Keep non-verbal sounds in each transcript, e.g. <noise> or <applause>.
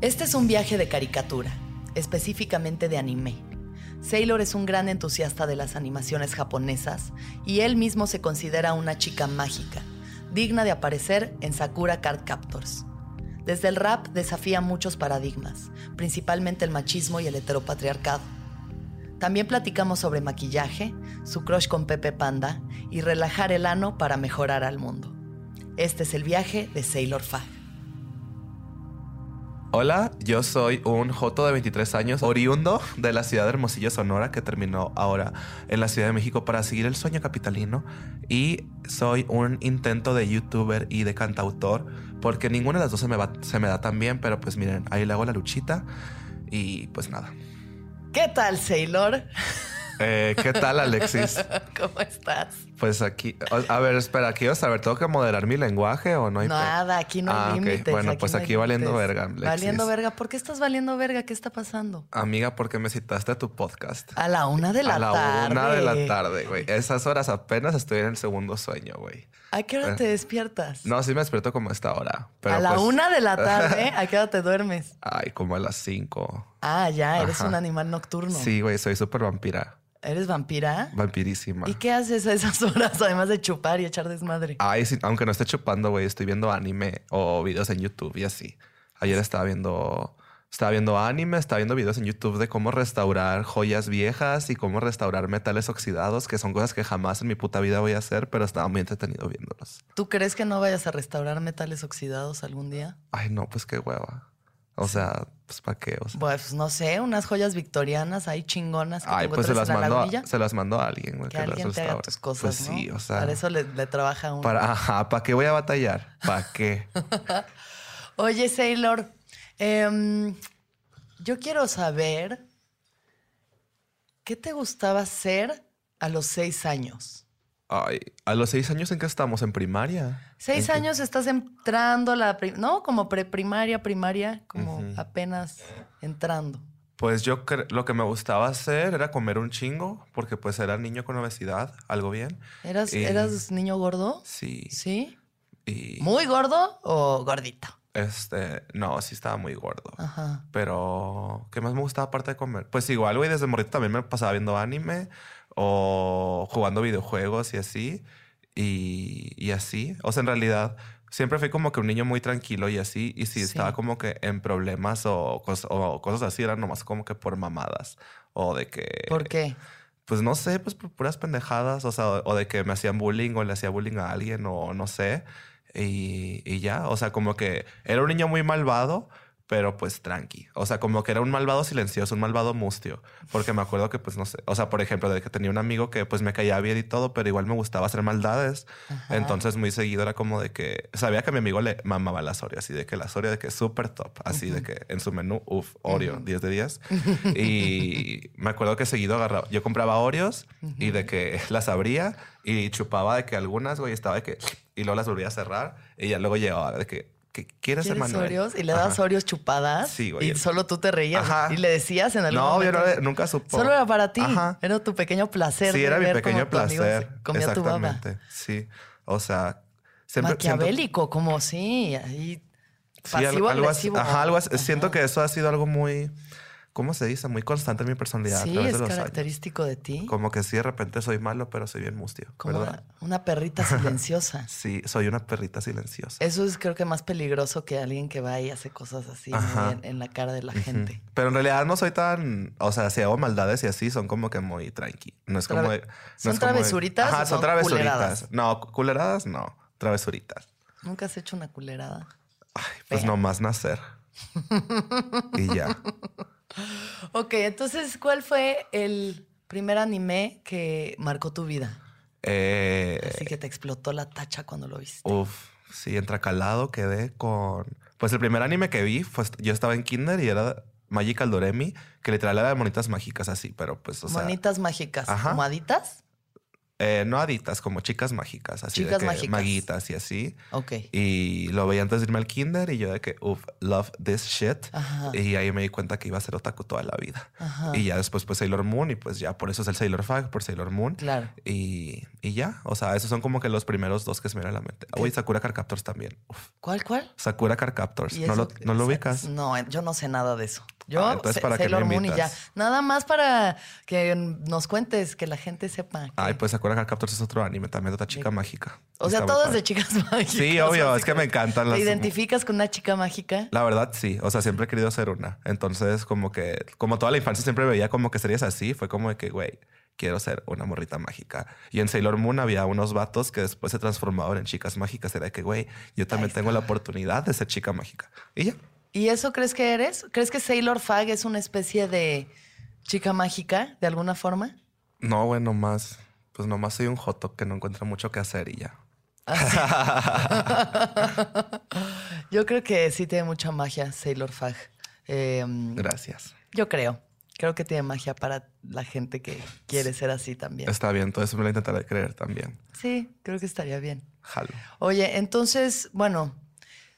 Este es un viaje de caricatura, específicamente de anime. Sailor es un gran entusiasta de las animaciones japonesas y él mismo se considera una chica mágica, digna de aparecer en Sakura Card Captors. Desde el rap desafía muchos paradigmas, principalmente el machismo y el heteropatriarcado. También platicamos sobre maquillaje, su crush con Pepe Panda y relajar el ano para mejorar al mundo. Este es el viaje de Sailor Fag. Hola, yo soy un Joto de 23 años, oriundo de la ciudad de Hermosillo, Sonora, que terminó ahora en la Ciudad de México para seguir el sueño capitalino. Y soy un intento de youtuber y de cantautor, porque ninguna de las dos se me, se me da tan bien, pero pues miren, ahí le hago la luchita y pues nada. ¿Qué tal, Sailor? Eh, ¿Qué tal, Alexis? <laughs> ¿Cómo estás? Pues aquí, a ver, espera, quiero saber, ¿tengo que moderar mi lenguaje o no hay Nada, aquí no hay ah, límites. Bueno, pues aquí valiendo verga. Alexis. Valiendo verga. ¿Por qué estás valiendo verga? ¿Qué está pasando? Amiga, porque me citaste a tu podcast. A la una de la tarde. A la una de la tarde, güey. Esas horas apenas estoy en el segundo sueño, güey. ¿A qué hora eh. te despiertas? No, sí me despierto como a esta hora. a la pues una de la <laughs> tarde, ¿a qué hora te duermes? Ay, como a las cinco. Ah, ya, eres un animal nocturno. Sí, güey, soy súper vampira. ¿Eres vampira? Vampirísima. ¿Y qué haces a esas horas, <laughs> además de chupar y echar desmadre? Ay, sí, aunque no esté chupando, güey, estoy viendo anime o videos en YouTube y así. Ayer estaba viendo, estaba viendo anime, estaba viendo videos en YouTube de cómo restaurar joyas viejas y cómo restaurar metales oxidados, que son cosas que jamás en mi puta vida voy a hacer, pero estaba muy entretenido viéndolos. ¿Tú crees que no vayas a restaurar metales oxidados algún día? Ay, no, pues qué hueva. O sea, pues ¿para qué? Pues no sé, unas joyas victorianas ahí chingonas que Ay, pues se las, mando a, se las mando a alguien. Que, alguien te haga tus cosas, Pues sí, o sea. Para eso le, trabaja uno. Para, ajá, ¿para qué voy a batallar? ¿Para qué? <laughs> Oye, Sailor, em, yo quiero saber qué te gustaba hacer a los seis años. Ay, a los seis años en qué estamos, en primaria. Seis años estás entrando la, no, como preprimaria, primaria, como apenas entrando. Pues yo lo que me gustaba hacer era comer un chingo, porque pues era niño con obesidad, algo bien. ¿Eras, ¿eras niño gordo? Sí. ¿Sí? Y... ¿Muy gordo o gordito? Este, no, sí estaba muy gordo. Ajá. Pero, ¿qué más me gustaba aparte de comer? Pues igual, güey, desde morrito también me pasaba viendo anime o jugando videojuegos y así. Y, así. O sea, en realidad siempre fui como que un niño muy tranquilo y así. Y si estaba como que en problemas o, o, cosas así, eran nomás como que por mamadas. O de que... ¿Por qué? Pues no sé, pues por puras pendejadas. O sea, o de que me hacían bullying o le hacía bullying a alguien o no sé. Y, y ya, o sea, como que era un niño muy malvado pero pues tranqui. O sea, como que era un malvado silencioso, un malvado mustio. Porque me acuerdo que, pues no sé, o sea, por ejemplo, de que tenía un amigo que pues me caía bien y todo, pero igual me gustaba hacer maldades. Entonces, muy seguido era como de que sabía que a mi amigo le mamaba la Oreo, así de que la Oreo de que súper top, así de que en su menú, uff, Oreo, 10 de 10. <laughs> y me acuerdo que seguido agarraba, yo compraba Oreos y de que <laughs> las abría y chupaba de que algunas, güey, estaba de que y luego las volvía a cerrar y ya luego llegaba de que ¿qué quieres, ¿Quieres Emanuel? Oreos? Y le das Ajá. Oreos chupadas. Sí, güey. Y solo tú te reías. Ajá. Y le decías en algún No, yo momento. no- nunca supo. Solo era para ti. Ajá. Era tu pequeño placer. Sí, era mi pequeño placer. Comía tu baba. Exactamente. Sí. O sea, siempre. siento- Maquiavélico, como sí. Ahí. Sí, Pasivo algo así. agresivo. Ajá, algo. Ajá. Siento que eso ha sido algo muy. ¿Cómo se dice? Muy constante en mi personalidad a Sí, través es de los años. característico de ti. Como que sí, de repente soy malo, pero soy bien mustio. Como ¿verdad? una, perrita <laughs> silenciosa. Sí, soy una perrita silenciosa. Eso es creo que más peligroso que alguien que va y hace cosas así en, en la cara de la gente. Pero en realidad no soy tan. O sea, si hago maldades y así, son como que muy tranqui. No es como. Trave- de- no ¿son es como de- travesuritas Ajá, o son son travesuritas. culeradas? No, culeradas no. Travesuritas. ¿Nunca has hecho una culerada? Ay, pues Fea. nomás nacer. <laughs> y ya. Ok, entonces, ¿cuál fue el primer anime que marcó tu vida? Eh, Así que te explotó la tacha cuando lo viste. Uf, sí, entracalado quedé con. Pues el primer anime que vi, pues yo estaba en Kinder y era Magical Doremi, que literal era de monitas mágicas así, pero pues, o sea. Monitas mágicas, Ajá. Eh, no aditas, como chicas mágicas, así Chicas de que mágicas. maguitas y así. Ok. Y lo veía antes de irme al Kinder y yo de que, uf, love this shit. Ajá. Y ahí me di cuenta que iba a ser otaku toda la vida. Ajá. Y ya después, pues Sailor Moon, y pues ya por eso es el Sailor Fag, por Sailor Moon. Claro. Y, y ya, o sea, esos son como que los primeros dos que se me vienen a la mente. Uy, Sakura Card Captors también. Uf. ¿Cuál, cuál? Sakura Card Captors. ¿Y ¿No lo, no lo ubicas? No, yo no sé nada de eso. Yo, Ah, entonces, Sa- ¿para qué me Sailor Moon y ya. Nada más para que nos cuentes, que la gente sepa. que- Ay, pues Sakura Card Captors es otro anime también de otra chica mágica. O sea, todo es de chicas mágicas. Sí, obvio, es que me encantan ¿Te las- identificas con una chica mágica? La verdad, sí. O sea, siempre he querido ser una. Entonces, como que, como toda la infancia siempre veía como que series así, fue como de que, güey, quiero ser una morrita mágica. Y en Sailor Moon había unos vatos que después se transformaban en chicas mágicas. Era de que, güey, yo también tengo la oportunidad de ser chica mágica. Y ya. ¿Y eso crees que eres? ¿Crees que Sailor Fag es una especie de chica mágica de alguna forma? No, güey, nomás, pues nomás soy un joto que no encuentra mucho que hacer y ya. <laughs> Yo creo que sí tiene mucha magia Sailor Fag. Eh, Gracias. yo creo. Creo que tiene magia para la gente que quiere ser así también. Está bien, todo eso me lo intentaré creer también. Sí, creo que estaría bien. Jalo. Oye, entonces, bueno,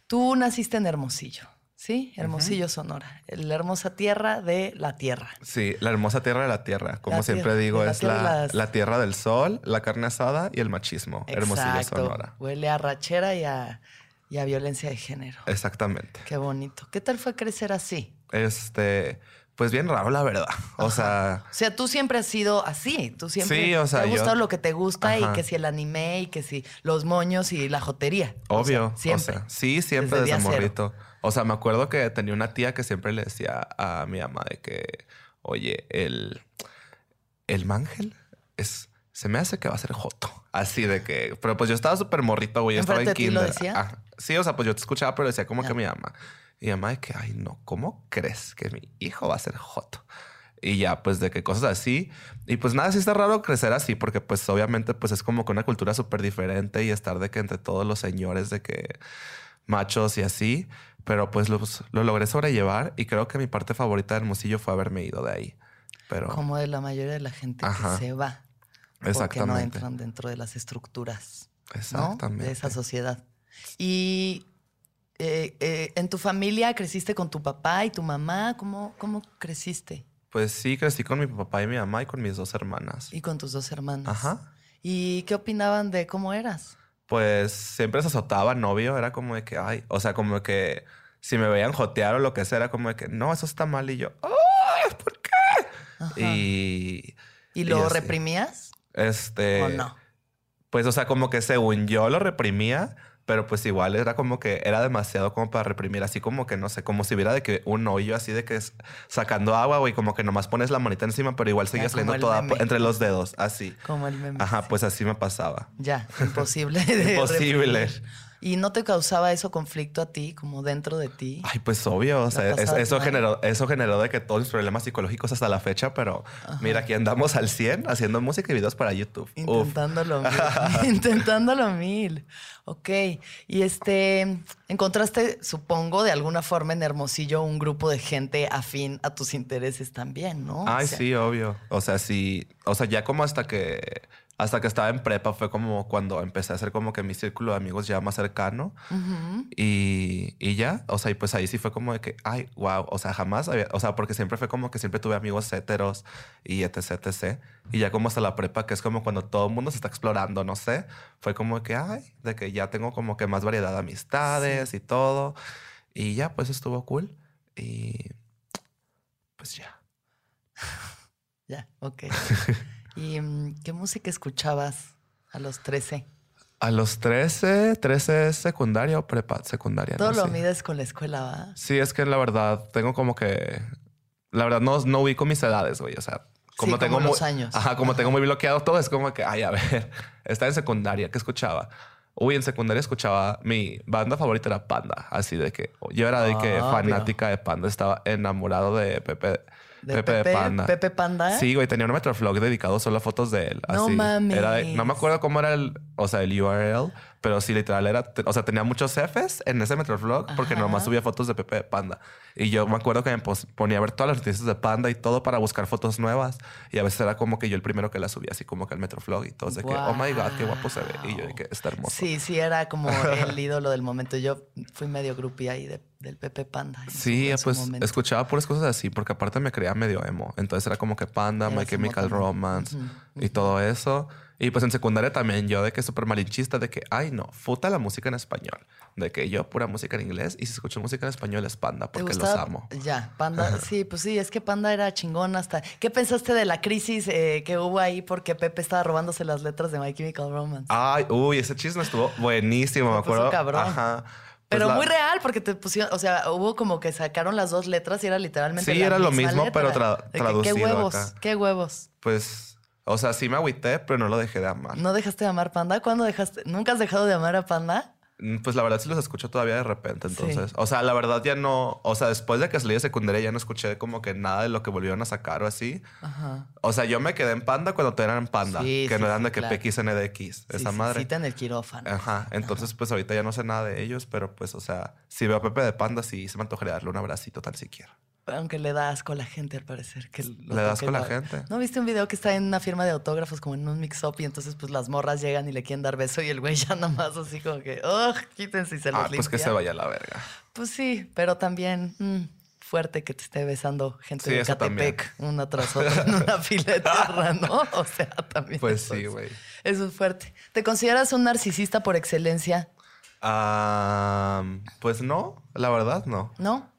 tú naciste en Hermosillo, ¿sí? Hermosillo, Sonora. La hermosa tierra de la tierra. Sí, la hermosa tierra de la tierra. Como La siempre tierra- digo, la es tierra la, las- la tierra del sol, la carne asada y el machismo. Hermosillo. Sonora. Huele a rachera y a, y a violencia de género. Exactamente. Qué bonito. ¿Qué tal fue crecer así? Este, pues bien raro, la verdad. O sea, O sea, tú siempre has sido así. Tú siempre Sí, o sea, te ha yo- gustado lo que te gusta y que si el anime y que si los moños y la jotería. O sea, obvio. siempre. O sea, sí, siempre Desde desde, cero. O sea, me acuerdo que tenía una tía que siempre le decía a mi mamá de que, oye, el, el mángel es, se me hace que va a ser joto. Así de que, pero pues yo estaba súper morrito, güey. Yo estaba en ¿Enfrente de ti lo kinder. decía? Sí, o sea, pues yo te escuchaba, pero decía como que mi mamá. Y mi mamá de que, ay, no, ¿cómo crees que mi hijo va a ser joto? Y ya, pues de que cosas así. Y pues nada, sí está raro crecer así, porque pues obviamente pues es como que una cultura súper diferente y estar de que entre todos los señores de que machos y así. Pero pues lo, lo logré sobrellevar y creo que mi parte favorita de Hermosillo fue haberme ido de ahí. Pero Como de la mayoría de la gente Ajá. que se va. Porque no exactamente. entran dentro de las estructuras. ¿no? Exactamente. De esa sociedad. Y eh, eh, en tu familia creciste con tu papá y tu mamá. ¿Cómo, cómo creciste? Pues sí, crecí con mi papá y mi mamá y con mis dos hermanas. Y con tus dos hermanos. Ajá. ¿Y qué opinaban de cómo eras? Pues siempre se azotaba novio, era como de que, ay, o sea, como que si me veían jotear o lo que sea, era como de que, no, eso está mal y yo, ay, ¿por qué? Ajá. Y ¿Y lo así. reprimías este, o no? pues, o sea, como que según yo lo reprimía, pero pues igual era como que era demasiado como para reprimir, así como que no sé, como si hubiera de que un hoyo así de que es sacando agua, güey, como que nomás pones la manita encima, pero igual seguía saliendo toda meme. entre los dedos, así. Como el meme. Ajá, pues así me pasaba. Ya, imposible. de <laughs> Imposible. reprimir. ¿Y no te causaba eso conflicto a ti, como dentro de ti? Ay, pues obvio, o sea, es- eso generó, eso generó de que todos mis problemas psicológicos hasta la fecha, pero mira, aquí andamos al 100 haciendo música y videos para YouTube. Uf. Intentándolo <laughs> mil. <laughs> Intentándolo mil. Ok. Y este, encontraste, supongo, de alguna forma en Hermosillo un grupo de gente afín a tus intereses también, ¿no? O Ay, sea, sí, obvio. O sea, sí, o sea, ya como hasta que Hasta que estaba en prepa fue como cuando empecé a hacer como que mi círculo de amigos ya más cercano. Ujú. Y, y ya, o sea, y pues ahí sí fue como de que, ay, wow, o sea, jamás había, o sea, porque siempre fue como que siempre tuve amigos heteros y etc, etc. Y ya como hasta la prepa, que es como cuando todo el mundo se está explorando, no sé, fue como de que, ay, de que ya tengo como que más variedad de amistades y todo. Y ya, pues estuvo cool. Y pues ya. <laughs> Ya, ok. <laughs> ¿Y mm, qué música escuchabas a los 13? A los 13, 13 es secundaria o prepa secundaria. Todo no lo sé. mides con la escuela, ¿va? Sí, es que la verdad tengo como que. La verdad no, no ubico mis edades, güey. O sea, como Sí, tengo como muy. los años. Ajá, como tengo muy bloqueado todo, es como que, ay, a ver, <laughs> está en secundaria, ¿qué escuchaba? Uy, en secundaria escuchaba mi banda favorita era Panda, así de que yo era de que Ah, fanática de Panda, estaba enamorado de Pepe, ¿De Pepe, Pepe? Panda. ¿Pepe Panda? Sí, güey, tenía un Metroflog dedicado solo a fotos de él. No así. mames. Era de- no me acuerdo cómo era el, o sea, el URL, pero sí, literal era, o sea, tenía muchos Fs en ese Metroflog porque Ajá. nomás subía fotos de Pepe de Panda. Y yo me acuerdo que me ponía a ver todas las noticias de Panda y todo para buscar fotos nuevas. Y a veces era como que yo el primero que las subía, así como que al Metroflog y todos de que, oh my God, qué guapo se ve. Y yo de que está hermoso. Sí, sí, era como el <laughs> ídolo del momento. Yo fui medio groupie ahí de- del Pepe Panda. Sí, pues momento. escuchaba puras cosas así, porque aparte me creía medio emo. Entonces era como que Panda, Eras My Chemical. Romance Ujú, y todo eso. Y pues en secundaria también yo de que súper malinchista, de que, ay no, futa la música en español. De que yo pura música en inglés y si escucho música en español es Panda, ¿Te porque los amo. Ya, Panda, sí, pues sí, es que Panda era chingón hasta. ¿Qué pensaste de la crisis eh, que hubo ahí porque Pepe estaba robándose las letras de My Chemical Romance? Ay, uy, ese chisme estuvo buenísimo, me puso acuerdo. cabrón. Ajá. Pues Pero la- muy real, porque te pusieron, o sea, hubo como que sacaron las dos letras y era literalmente. Sí, la era lo mismo, pero tra- que, traducido Qué huevos, acá. qué huevos. Pues, o sea, sí me agüité, pero no lo dejé de amar. ¿No dejaste de amar Panda? ¿Cuándo dejaste? ¿Nunca has dejado de amar a Panda? Mm, Pues la verdad sí los escucho todavía de repente, Sí. entonces. O sea, la verdad ya no. O sea, después de que salí de secundaria ya no escuché como que nada de lo que volvieron a sacar o así. Ajá. O sea, yo me quedé en Panda cuando te eran Panda, Sí, que sí, no eran sí, de que claro. PXNDX, Sí, esa sí, madre. Cita en el quirófano. Ajá. Entonces, pues ahorita ya no sé nada de ellos, pero pues, o sea, si veo a Pepe de Panda, sí se me antojaría darle un abracito tan siquiera. Aunque le da asco a la gente, al parecer. Que ¿Le das toque con la gente? ¿No viste un video que está en una firma de autógrafos como en un mix-up y entonces pues las morras llegan y le quieren dar beso y el güey <laughs> ya nada más así como que, ¡oh! Quítense y se los Ah, pues que limpia"? se vaya a la verga. Pues sí, pero también mm, fuerte que te esté besando gente Sí, de también. Catepec una tras otra en una <laughs> fila de tierra, ¿no? <laughs> O sea, también. Pues eso sí, güey. Eso es fuerte. ¿Te consideras un narcisista por excelencia? Ah, pues no, la verdad no. ¿No?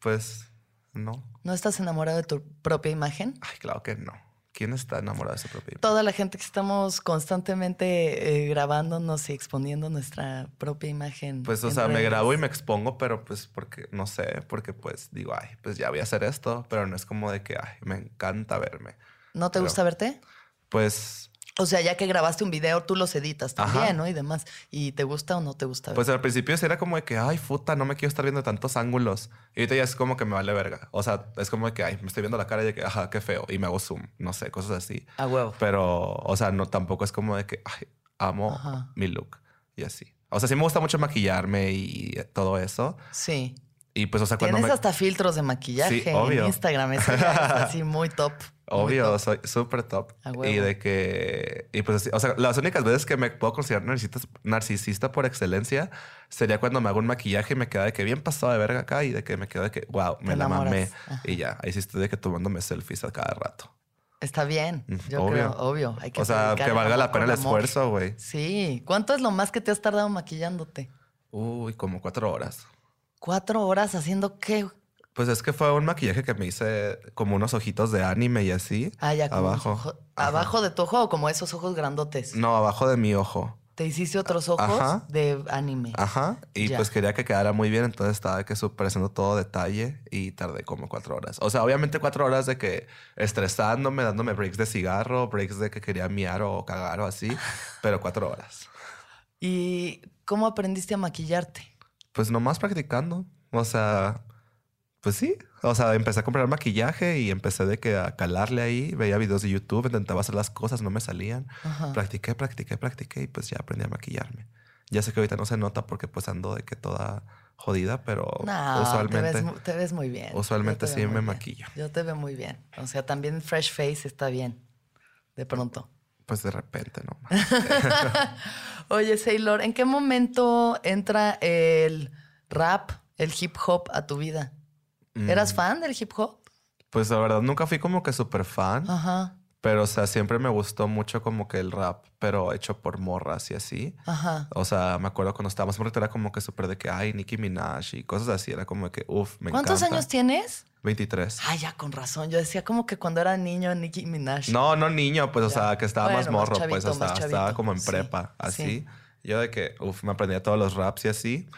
Pues no. ¿No estás enamorado de tu propia imagen? Ay, claro que no. ¿Quién está enamorado de su propia imagen? Toda la gente que estamos constantemente eh, grabándonos y exponiendo nuestra propia imagen. Pues, o sea, me grabo y me expongo, pero pues porque, no sé, porque pues digo, ay, pues ya voy a hacer esto, pero no es como de que, ay, me encanta verme. ¿No te pero- gusta verte? Pues, O sea, ya que grabaste un video, tú los editas también, Ajá. ¿no? Y demás. ¿Y te gusta o no te gusta pues al principio sí era como de que, ay, puta, no me quiero estar viendo tantos ángulos. Y ahorita ya es como que me vale verga. O sea, es como de que, ay, me estoy viendo la cara y de que, ajá, qué feo. Y me hago zoom, no sé, cosas así. A huevo. Pero, o sea, no tampoco es como de que, ay, amo Ajá. mi look y así. O sea, sí me gusta mucho maquillarme y todo eso. Sí. Y pues, o sea, cuando Tienes me... hasta filtros de maquillaje Sí, obvio. en Instagram. Eso es así <laughs> muy top. muy Obvio, top. soy súper top. Y de que. Y pues, así, o sea, las únicas veces que me puedo considerar narcisista, narcisista por excelencia sería cuando me hago un maquillaje y me queda de que bien pasado de verga acá y de que me quedo de que, wow, me la mamé. Ajá. Y ya, ahí sí estoy de que tomándome selfies a cada rato. Está bien. Yo obvio. creo, obvio. Hay que O sea, que valga la pena el esfuerzo, güey. Sí. ¿Cuánto es lo más que te has tardado maquillándote? Uy, como cuatro horas. ¿Cuatro horas haciendo qué? Pues es que fue un maquillaje que me hice como unos ojitos de anime y así. Ah, ya, como abajo. ojo-. ¿Abajo de tu ojo o como esos ojos grandotes? No, abajo de mi ojo. Te hiciste otros ojos Ajá. de anime. Ajá. Y Ya. pues quería que quedara muy bien, entonces estaba que haciendo todo detalle y tardé como cuatro horas. O sea, obviamente cuatro horas de que estresándome, dándome breaks de cigarro, breaks de que quería miar o cagar o así, <laughs> pero cuatro horas. ¿Y cómo aprendiste a maquillarte? Pues nomás practicando. O sea, pues sí. O sea, empecé a comprar maquillaje y empecé de que a calarle ahí, veía videos de YouTube, intentaba hacer las cosas, no me salían. Ajá. Practiqué, practiqué, practiqué y pues ya aprendí a maquillarme. Ya sé que ahorita no se nota porque pues ando de que toda jodida, pero No, usualmente... te ves, mu- te ves muy bien. usualmente sí me bien. maquillo. Yo te veo muy bien. O sea, también fresh face está bien. De pronto. Pues de repente, ¿no? <laughs> Oye, Sailor, ¿en qué momento entra el rap, el hip hop a tu vida? ¿Eras Mm, fan del hip hop? Pues la verdad nunca fui como que súper fan. Ajá, Pero, o sea, siempre me gustó mucho como que el rap, pero hecho por morras y así. ajá. O sea, me acuerdo cuando estábamos porque era como que súper de que, ay, Nicki Minaj y cosas así. Era como que, uff, me ¿Cuántos encanta. años tienes? 23. Ay, ya con razón. Yo decía como que cuando era niño Nicki Minaj. No, no niño, pues, o Ya. sea, que estaba más Bueno, más morro, chavito, pues, o sea, estaba como en Sí, prepa, así. sí. Yo de que, uff, me aprendía todos los raps y así.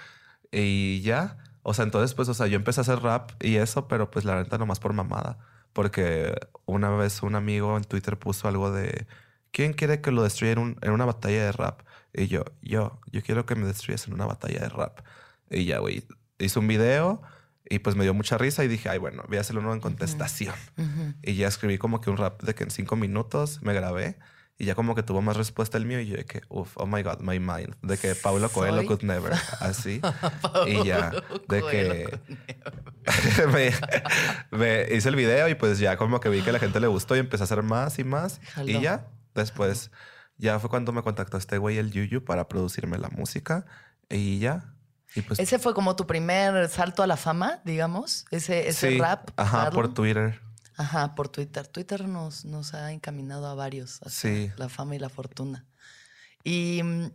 Y ya. O sea, entonces, pues, o sea, yo empecé a hacer rap y eso, pero pues la neta nomás por mamada. Porque una vez un amigo en Twitter puso algo de, ¿quién quiere que lo destruya en, un- en una batalla de rap? Y yo, yo, yo quiero que me destruyas en una batalla de rap. Y ya, güey, hice un video y pues me dio mucha risa y dije, ay, bueno, voy a hacerlo en contestación. Ujú. Y ya escribí como que un rap de que en cinco minutos me grabé y ya como que tuvo más respuesta el mío y yo de que, uff, oh my God, my mind. De que Paulo Coelho Soy- could never. Así. <laughs> y ya, de que <laughs> me, me hice el video y pues ya como que vi que a la gente le gustó y empecé a hacer más y más. Jaló. Y ya, después, ya fue cuando me contactó este güey, el Yuyu, para producirme la música. Y ya. Y pues Ese fue como tu primer salto a la fama, digamos. Ese, ese sí, rap. Ajá, darlo. por Twitter. Ajá, por Twitter. Twitter nos, nos ha encaminado a varios. Sí. La fama y la fortuna. Y, mm,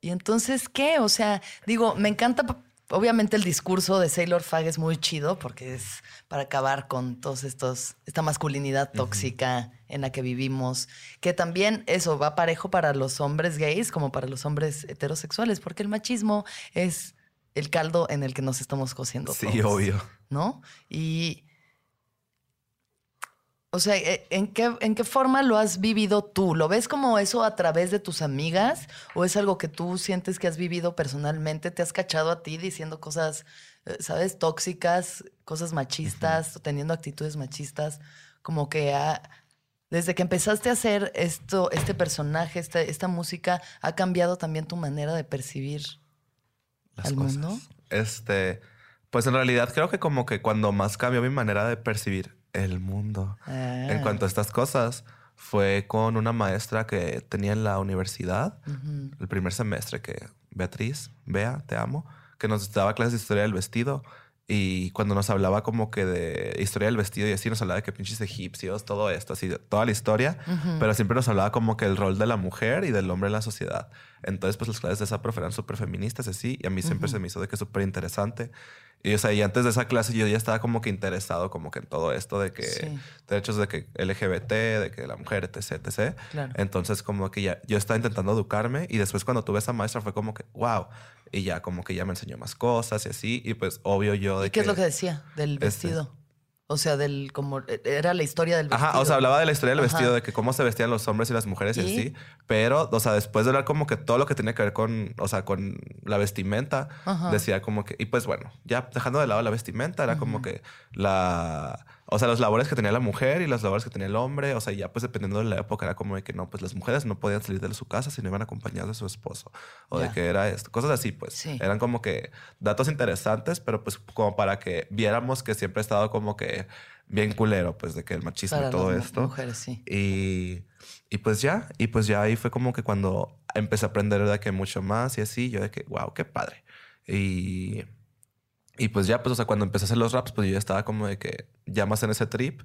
y entonces, ¿qué? O sea, digo, me encanta. Obviamente el discurso de Sailor Fag es muy chido porque es para acabar con todos estos, esta masculinidad tóxica en la que vivimos, que también eso va parejo para los hombres gays como para los hombres heterosexuales, porque el machismo es el caldo en el que nos estamos cociendo. Sí, todos. obvio. ¿no? Y, o sea, ¿e- ¿en qué, ¿en qué forma lo has vivido tú? ¿Lo ves como eso a través de tus amigas o es algo que tú sientes que has vivido personalmente? ¿Te has cachado a ti diciendo cosas, eh, sabes, tóxicas, cosas machistas, teniendo actitudes machistas? Como que ha- desde que empezaste a hacer esto, este personaje, esta, esta música, ¿ha cambiado también tu manera de percibir las al cosas. mundo? Este, pues en realidad creo que como que cuando más cambió mi manera de percibir el mundo en Ah. cuanto a estas cosas fue con una maestra que tenía en la universidad, el primer semestre que Beatriz, Bea, te amo, que nos daba clases de historia del vestido y cuando nos hablaba como que de historia del vestido y así nos hablaba de que pinches egipcios, todo esto, así, toda la historia, pero siempre nos hablaba como que el rol de la mujer y del hombre en la sociedad. Entonces, pues las clases de esa profe eran súper feministas así, y a mí siempre se me hizo de que súper interesante. Y, o sea, y antes de esa clase yo ya estaba como que interesado como que en todo esto de que Sí. derechos de que LGBT, de que la mujer, etc, etc. Claro. Entonces, como que ya yo estaba intentando educarme y después cuando tuve esa maestra fue como que, wow. Y ya como que ya me enseñó más cosas y así. Y pues obvio yo de ¿Y qué es lo que decía del Este. vestido? O sea, del como era la historia del vestido. Ajá, o sea, hablaba de la historia del Ajá. vestido, de que cómo se vestían los hombres y las mujeres y, ¿Y? así. Pero, o sea, después de hablar como que todo lo que tenía que ver con, o sea, con la vestimenta, Ajá. decía como que, y pues bueno, ya dejando de lado la vestimenta, era como que la, o sea, los labores que tenía la mujer y las labores que tenía el hombre, o sea, ya pues dependiendo de la época, era como de que no, pues las mujeres no podían salir de su casa si no iban acompañadas de su esposo, o Ya. de que era esto, cosas así, pues. Sí. Eran como que datos interesantes, pero pues como para que viéramos que siempre ha estado como que bien culero, pues de que el machismo Para y todo las esto. mujeres, sí. Y, y pues ya, y pues ya ahí fue como que cuando empecé a aprender de que mucho más y así, yo de que, wow, qué padre. Y, y pues ya, pues, o sea, cuando empecé a hacer los raps, pues yo ya estaba como de que ya más en ese trip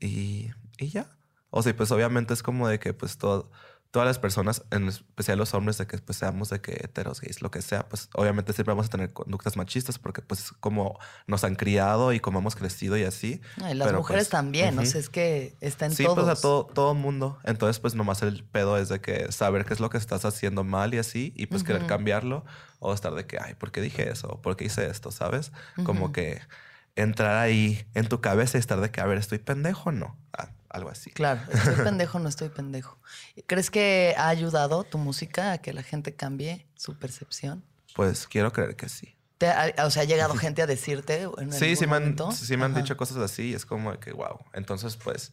y, y ya. O sea, y pues obviamente es como de que pues todo, todas las personas, en especial los hombres, de que pues seamos de que heteros, gays, lo que sea, pues obviamente siempre vamos a tener conductas machistas porque pues es como nos han criado y como hemos crecido y así. Ay, las Pero, mujeres pues, también, o ujú. sea, es que está en Sí, todos. pues a todo, todo mundo. Entonces, pues nomás el pedo es de que saber qué es lo que estás haciendo mal y así, y pues querer cambiarlo, o estar de que, ay, ¿por qué dije eso? ¿Por qué hice esto? ¿Sabes? Como que entrar ahí en tu cabeza y estar de que, a ver, ¿estoy pendejo o no? Ah, algo así. Claro, estoy pendejo, no estoy pendejo. ¿Crees que ha ayudado tu música a que la gente cambie su percepción? Pues quiero creer que sí. ¿Te ha- o sea, ha llegado gente a decirte en Sí, sí me, han, sí me han dicho cosas así y es como que, wow. Entonces, pues,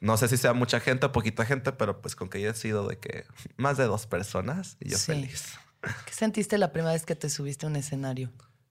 no sé si sea mucha gente o poquita gente, pero pues con que haya sido de que más de dos personas y yo Sí. feliz. ¿Qué sentiste la primera vez que te subiste a un escenario?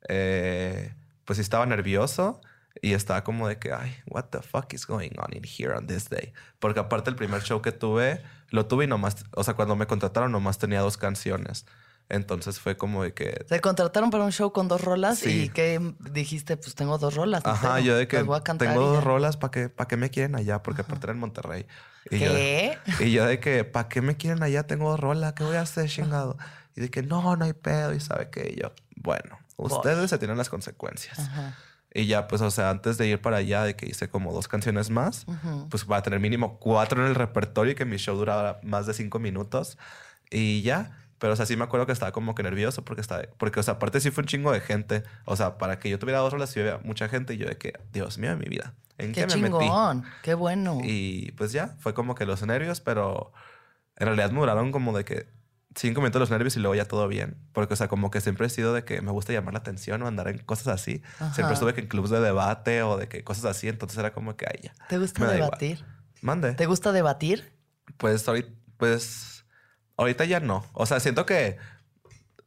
Eh, pues estaba nervioso Y estaba como de que, ay, what the fuck is going on in here on this day? Porque aparte el primer show que tuve, lo tuve y nomás, o sea, cuando me contrataron nomás tenía dos canciones. Entonces fue como de que... Te contrataron para un show con dos rolas Sí. y que dijiste, pues tengo dos rolas. Ajá, pedo, yo de que voy a cantar tengo dos rolas, ¿para qué, ¿para qué me quieren allá? Porque aparte era en Monterrey. Y yo, ¿Qué? y yo de que, ¿para qué me quieren allá? Tengo dos rolas, ¿qué voy a hacer, chingado? Y de que, no, no hay pedo. Y sabe que yo, bueno, ustedes se tienen las consecuencias. Ajá. Y ya, pues, o sea, antes de ir para allá, de que hice como dos canciones más, Ujú. pues va a tener mínimo cuatro en el repertorio y que mi show duraba más de cinco minutos. Y ya. Pero, o sea, sí me acuerdo que estaba como que nervioso porque estaba... Porque, o sea, aparte sí fue un chingo de gente. O sea, para que yo tuviera dos rolas, sí había mucha gente. Y yo de que, Dios mío, mi vida. ¿En qué, Qué me metí? chingón. Qué bueno. Y pues ya, fue como que los nervios, pero en realidad me duraron como de que cinco minutos los nervios y luego ya todo bien. Porque, o sea, como que siempre he sido de que me gusta llamar la atención o andar en cosas así. Siempre estuve que en clubs de debate o de que cosas así. Entonces era como que, ay, ya. ¿Te gusta igual. debatir? Mande. ¿Te gusta debatir? Pues ahorita, pues ahorita ya no. O sea, siento que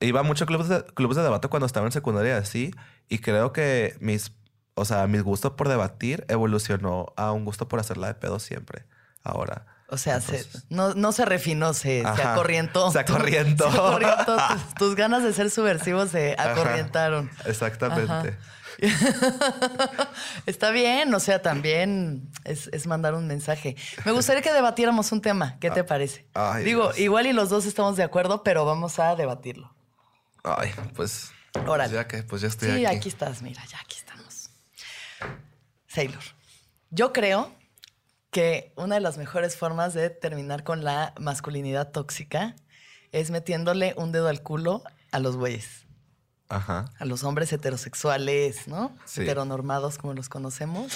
iba a muchos clubes de, clubes de debate cuando estaba en secundaria así. Y creo que mis, o sea, mis gustos por debatir evolucionó a un gusto por hacerla de pedo siempre. Ahora. O sea, se- no, no se refinó, se, se acorrientó. Se acorrientó. <laughs> Se acorrientó. <laughs> Tus, tus ganas de ser subversivo se Ajá. acorrientaron. Exactamente. Ajá. <laughs> Está bien, o sea, también es, es mandar un mensaje. Me gustaría que debatiéramos un tema. ¿Qué te parece? Ah, ay, Digo, Dios. igual y los dos estamos de acuerdo, pero vamos a debatirlo. Ay, pues. Órale. Ya que, pues ya estoy Sí, aquí. aquí. estás, mira, ya aquí estamos. Sailor, yo creo que una de las mejores formas de terminar con la masculinidad tóxica es metiéndole un dedo al culo a los güeyes, Ajá. a los hombres heterosexuales, ¿no? Sí. Heteronormados como los conocemos.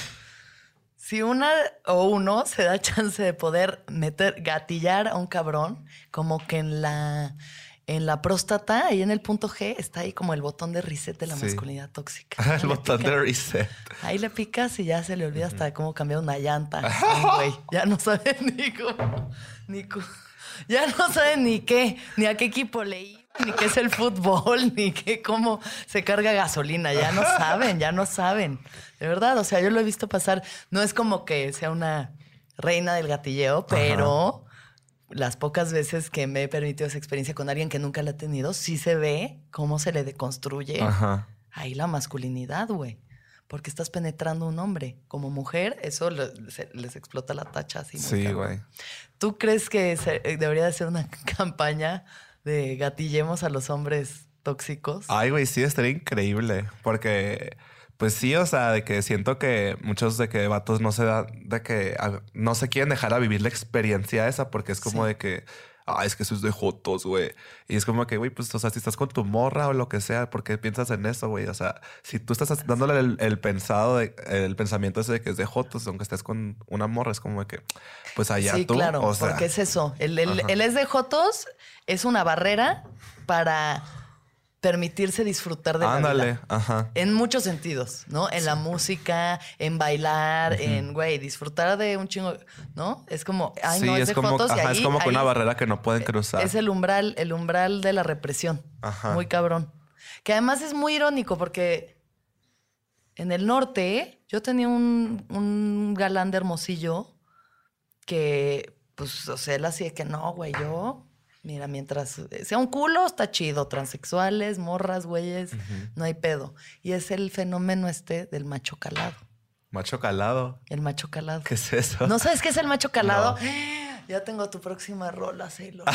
Si una o uno se da <laughs> chance de poder meter, gatillar a un cabrón, como que en la, en la próstata, ahí en el punto G, está ahí como el botón de reset de la Sí. masculinidad tóxica. <laughs> El botón pica- de reset. Ahí le picas y ya se le olvida hasta cómo cambiar una llanta. <laughs> Güey, ya no sabe <laughs> ni cómo, ni cómo- ya no sabe ni qué, ni a qué equipo le iba, ni qué es el fútbol, ni qué cómo se carga gasolina. Ya no saben, ya no saben. De verdad, o sea, yo lo he visto pasar. No es como que sea una reina del gatilleo, pero las pocas veces que me he permitido esa experiencia con alguien que nunca la ha tenido, sí se ve cómo se le deconstruye Ajá. ahí la masculinidad, güey. Porque estás penetrando a un hombre. Como mujer, eso le- se- les explota la tacha así. Sí, güey. ¿Tú crees que se- eh, debería de ser una <laughs> campaña de gatillemos a los hombres tóxicos? Ay, güey, sí, estaría increíble. Porque, pues sí, o sea, de que siento que muchos de que vatos no se da, de que a- no se quieren dejar a vivir la experiencia esa, porque es como Sí. de que, ay, es que eso es de jotos, güey. Y es como que, güey, pues, o sea, si estás con tu morra o lo que sea, ¿por qué piensas en eso, güey? O sea, si tú estás dándole el, el pensado, de- el pensamiento ese de que es de jotos, aunque estés con una morra, es como de que, pues allá sí, tú. claro, o sea, porque es eso. El, el es de Jotos es una barrera para permitirse disfrutar de la ándale, vida. ajá. En muchos sentidos, ¿no? En la música, en bailar, en, güey, disfrutar de un chingo, ¿no? Es como, ay, sí, no, es, es de como, Jotos y ajá, es ahí- como que una barrera que no pueden cruzar. Es el umbral, el umbral de la represión. Ajá. Muy cabrón. Que además es muy irónico porque en el norte yo tenía un, un galán de Hermosillo que, pues, o sea, él hacía que no, güey, yo, mira, mientras sea un culo, está chido. Transexuales, morras, güeyes, no hay pedo. Y es el fenómeno este del macho calado. Macho calado. El macho calado. ¿Qué es eso? ¿No sabes qué es el macho calado? <gasps> Ya tengo tu próxima rola, Sailor.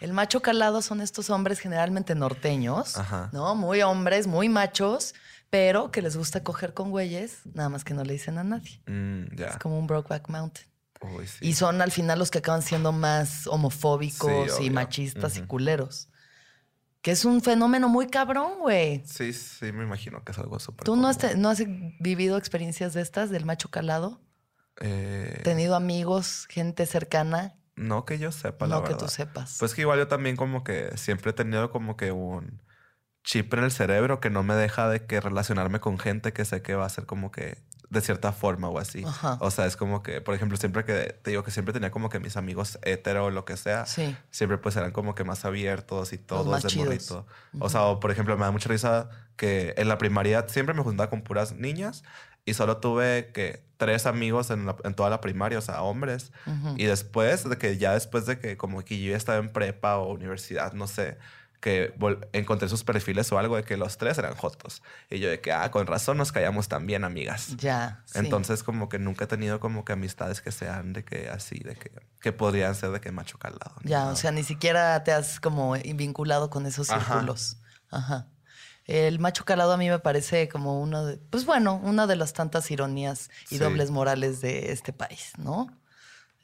el macho calado son estos hombres generalmente norteños, Ajá. ¿no? Muy hombres, muy machos, pero que les gusta coger con güeyes, nada más que no le dicen a nadie. Mm. Es como un Brokeback Mountain. Uy, sí. Y son al final los que acaban siendo más homofóbicos Sí, y machistas y culeros. Que es un fenómeno muy cabrón, güey. Sí, sí, me imagino que es algo súper. ¿Tú no has, no has vivido experiencias de estas, del macho calado? Eh, ¿Tenido amigos, gente cercana? no que yo sepa, la no que verdad. tú sepas. Pues que igual yo también como que siempre he tenido como que un chip en el cerebro que no me deja de que relacionarme con gente que sé que va a ser como que de cierta forma o así. Ajá. O sea, es como que, por ejemplo, siempre que te digo que siempre tenía como que mis amigos hetero o lo que sea, Sí. siempre pues eran como que más abiertos y todos más de chidos. morrito. O sea, o, por ejemplo, me da mucha risa que en la primaria siempre me juntaba con puras niñas y solo tuve que tres amigos en, la- en toda la primaria, o sea, hombres. Y después de que ya después de que como que yo ya estaba en prepa o universidad, no sé, que encontré sus perfiles o algo de que los tres eran jotos. Y yo de que, ah, con razón nos callamos también, amigas. Ya. sí. Entonces como que nunca he tenido como que amistades que sean de que así, de que, que podrían ser de que macho calado. Ya, nada. o sea, ni siquiera te has como vinculado con esos Ajá. círculos. Ajá. El macho calado a mí me parece como uno de, pues bueno, una de las tantas ironías y Sí. dobles morales de este país, ¿no?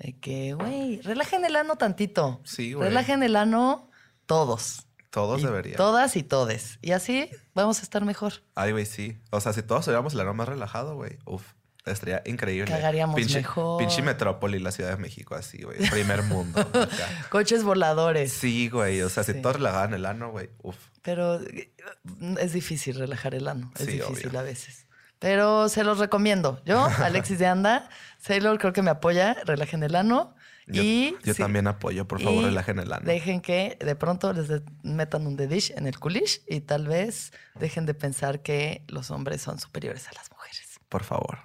De que, güey, relajen el ano tantito. Sí, güey. Relajen el ano todos. Todos Y deberían. Todas y todes. Y así vamos a estar mejor. Ay, güey, sí. O sea, si todos tuviéramos el ano más relajado, güey, uf, estaría increíble. Cagaríamos pinche, mejor. Pinche metrópoli, la Ciudad de México, así, güey. Primer mundo. <laughs> acá. Coches voladores. Sí, güey. O sea, si Sí. todos relajaban el ano, güey, uf. Pero eh, es difícil relajar el ano. Es Sí, difícil obvio. a veces. Pero se los recomiendo. Yo, <laughs> Alexis de Anda, Sailor creo que me apoya, relajen el ano. Yo, y yo sí, también apoyo, por favor, y relajen el ano. Dejen que de pronto les de- metan un dedish en el culish y tal vez dejen de pensar que los hombres son superiores a las mujeres. Por favor.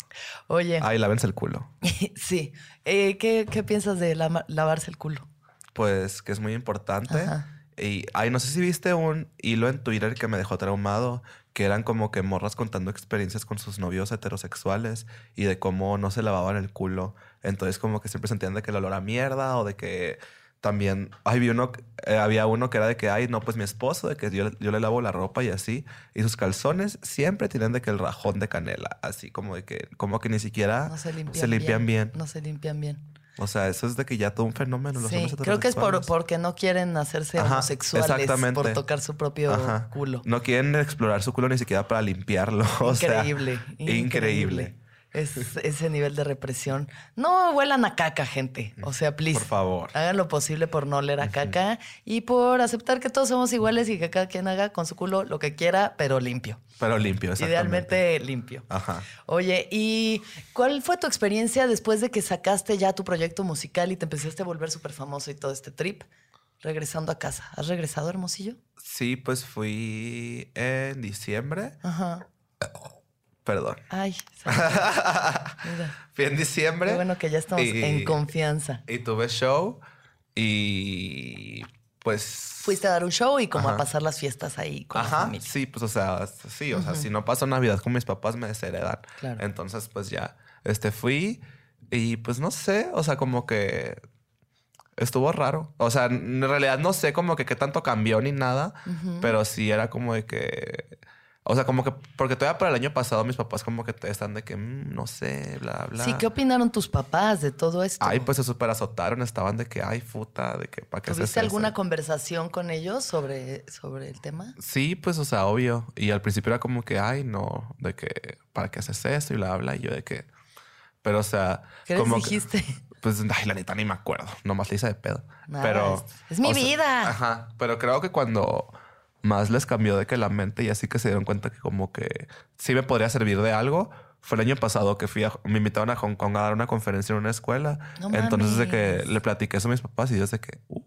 Oye, Ay, lávense el culo. <laughs> sí. Eh, ¿qué, qué piensas de lavarse el culo? Pues que es muy importante. Ajá. Y, ay, no sé si viste un hilo en Twitter que me dejó traumado, que eran como que morras contando experiencias con sus novios heterosexuales y de cómo no se lavaban el culo. Entonces como que siempre sentían de que el olor a mierda o de que también, ay, vi uno, eh, había uno que era de que, ay, no, pues mi esposo, de que yo, yo le lavo la ropa y así. Y sus calzones siempre tienen de que el rajón de canela, así como de que, como que ni siquiera No se limpian, se limpian bien. No se limpian bien. O sea, eso es de que ya todo un fenómeno. Los Sí, hombres creo que es por, porque no quieren hacerse Ajá, homosexuales exactamente. por tocar su propio Ajá. culo. No quieren explorar su culo ni siquiera para limpiarlo. <laughs> o sea, increíble, increíble. Es ese nivel de represión. No huelan a caca, gente. O sea, please. Por favor. Hagan lo posible por no oler a caca y por aceptar que todos somos iguales y que cada quien haga con su culo lo que quiera, pero limpio. Pero limpio. Idealmente limpio. Ajá. Oye, ¿y cuál fue tu experiencia después de que sacaste ya tu proyecto musical y te empezaste a volver súper famoso y todo este trip? Regresando a casa. ¿Has regresado, Hermosillo? Sí, pues fui en diciembre. Ajá. Perdón. Ay. <laughs> Fui en diciembre. Qué bueno que ya estamos y- en confianza. Y tuve show. Y pues. Fuiste a dar un show y como a pasar las fiestas ahí con la Ajá, familia. sí, pues o sea, sí, o sea, si no paso Navidad con mis papás me desheredan. Claro. Entonces, pues ya, este fui y pues no sé, o sea, como que estuvo raro. O sea, en realidad no sé como que qué tanto cambió ni nada, pero sí era como de que, o sea, como que, porque todavía para el año pasado mis papás como que están de que, "Mm, no sé, bla, bla. Sí, ¿qué opinaron tus papás de todo esto? Ay, pues se super azotaron, estaban de que, ay, puta, de que, ¿para qué ¿Tuviste alguna eso?" conversación con ellos sobre, sobre el tema? Sí, pues, o sea, obvio. Y al principio era como que, ay, no, de que, ¿para qué haces esto? Y bla, bla. Y yo de que, pero, o sea, ¿Qué les como que- dijiste? <laughs> pues, ay, la neta ni me acuerdo. Nomás le hice de pedo. Pero. es- es mi sea, vida. Ajá. Pero creo que cuando más les cambió de que la mente y así que se dieron cuenta que, como que sí me podría servir de algo. Fue el año pasado que fui a, me invitaron a Hong Kong a dar una conferencia en una escuela. No entonces, de que le platiqué eso a mis papás y ellos de que, "Uh,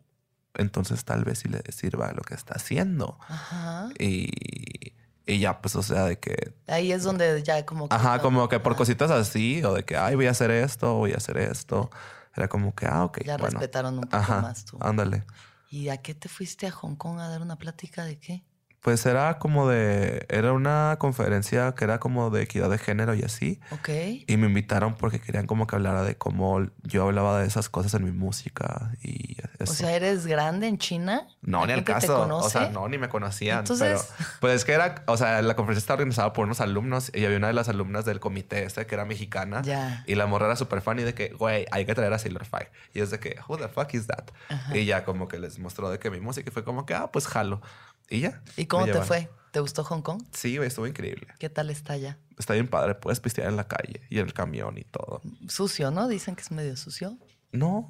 entonces tal vez sí le sirva lo que está haciendo. Ajá. Y, y ya, pues, o sea, de que. Ahí es donde ya como que... Ajá, como que por cositas así, o de que, ay, voy a hacer esto, voy a hacer esto. Era como que, ah, ok. Ya bueno. respetaron un poco Ajá, más tú. Ándale. ¿Y a qué te fuiste a Hong Kong a dar una plática de qué? Pues era como de. Era una conferencia que era como de equidad de género y así. Ok. Y me invitaron porque querían como que hablara de cómo yo hablaba de esas cosas en mi música y eso. O sea, ¿eres grande en China? No, ¿La ni al gente te caso. O sea, no, ni me conocían. Entonces- Pero, pues es que era, o sea, la conferencia estaba organizada por unos alumnos y había una de las alumnas del comité este que era mexicana. Ya. Y la morra era súper fan y de que, güey, hay que traer a Sailor Fire. Y es de que, who the fuck is that? Y ya como que les mostró de que mi música y fue como que, ah, pues jalo. Y ya. ¿Y cómo te fue? ¿Te gustó Hong Kong? Sí, estuvo increíble. ¿Qué tal está allá? Está bien padre, puedes pistear en la calle y en el camión y todo. Sucio, ¿no? Dicen que es medio sucio. No,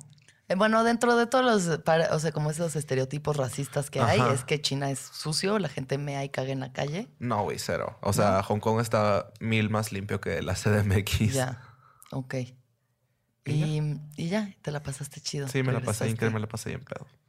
Eh, bueno, dentro de todos los, para- o sea, como esos estereotipos racistas que hay, es que China es sucio, la gente mea y caga en la calle. No, güey, cero. O sea, Hong Kong está mil más limpio que la CDMX. Ya, ok. ¿Y Y, y ya, te la pasaste chido. Sí, me la pasé increíble, me la pasé bien pedo.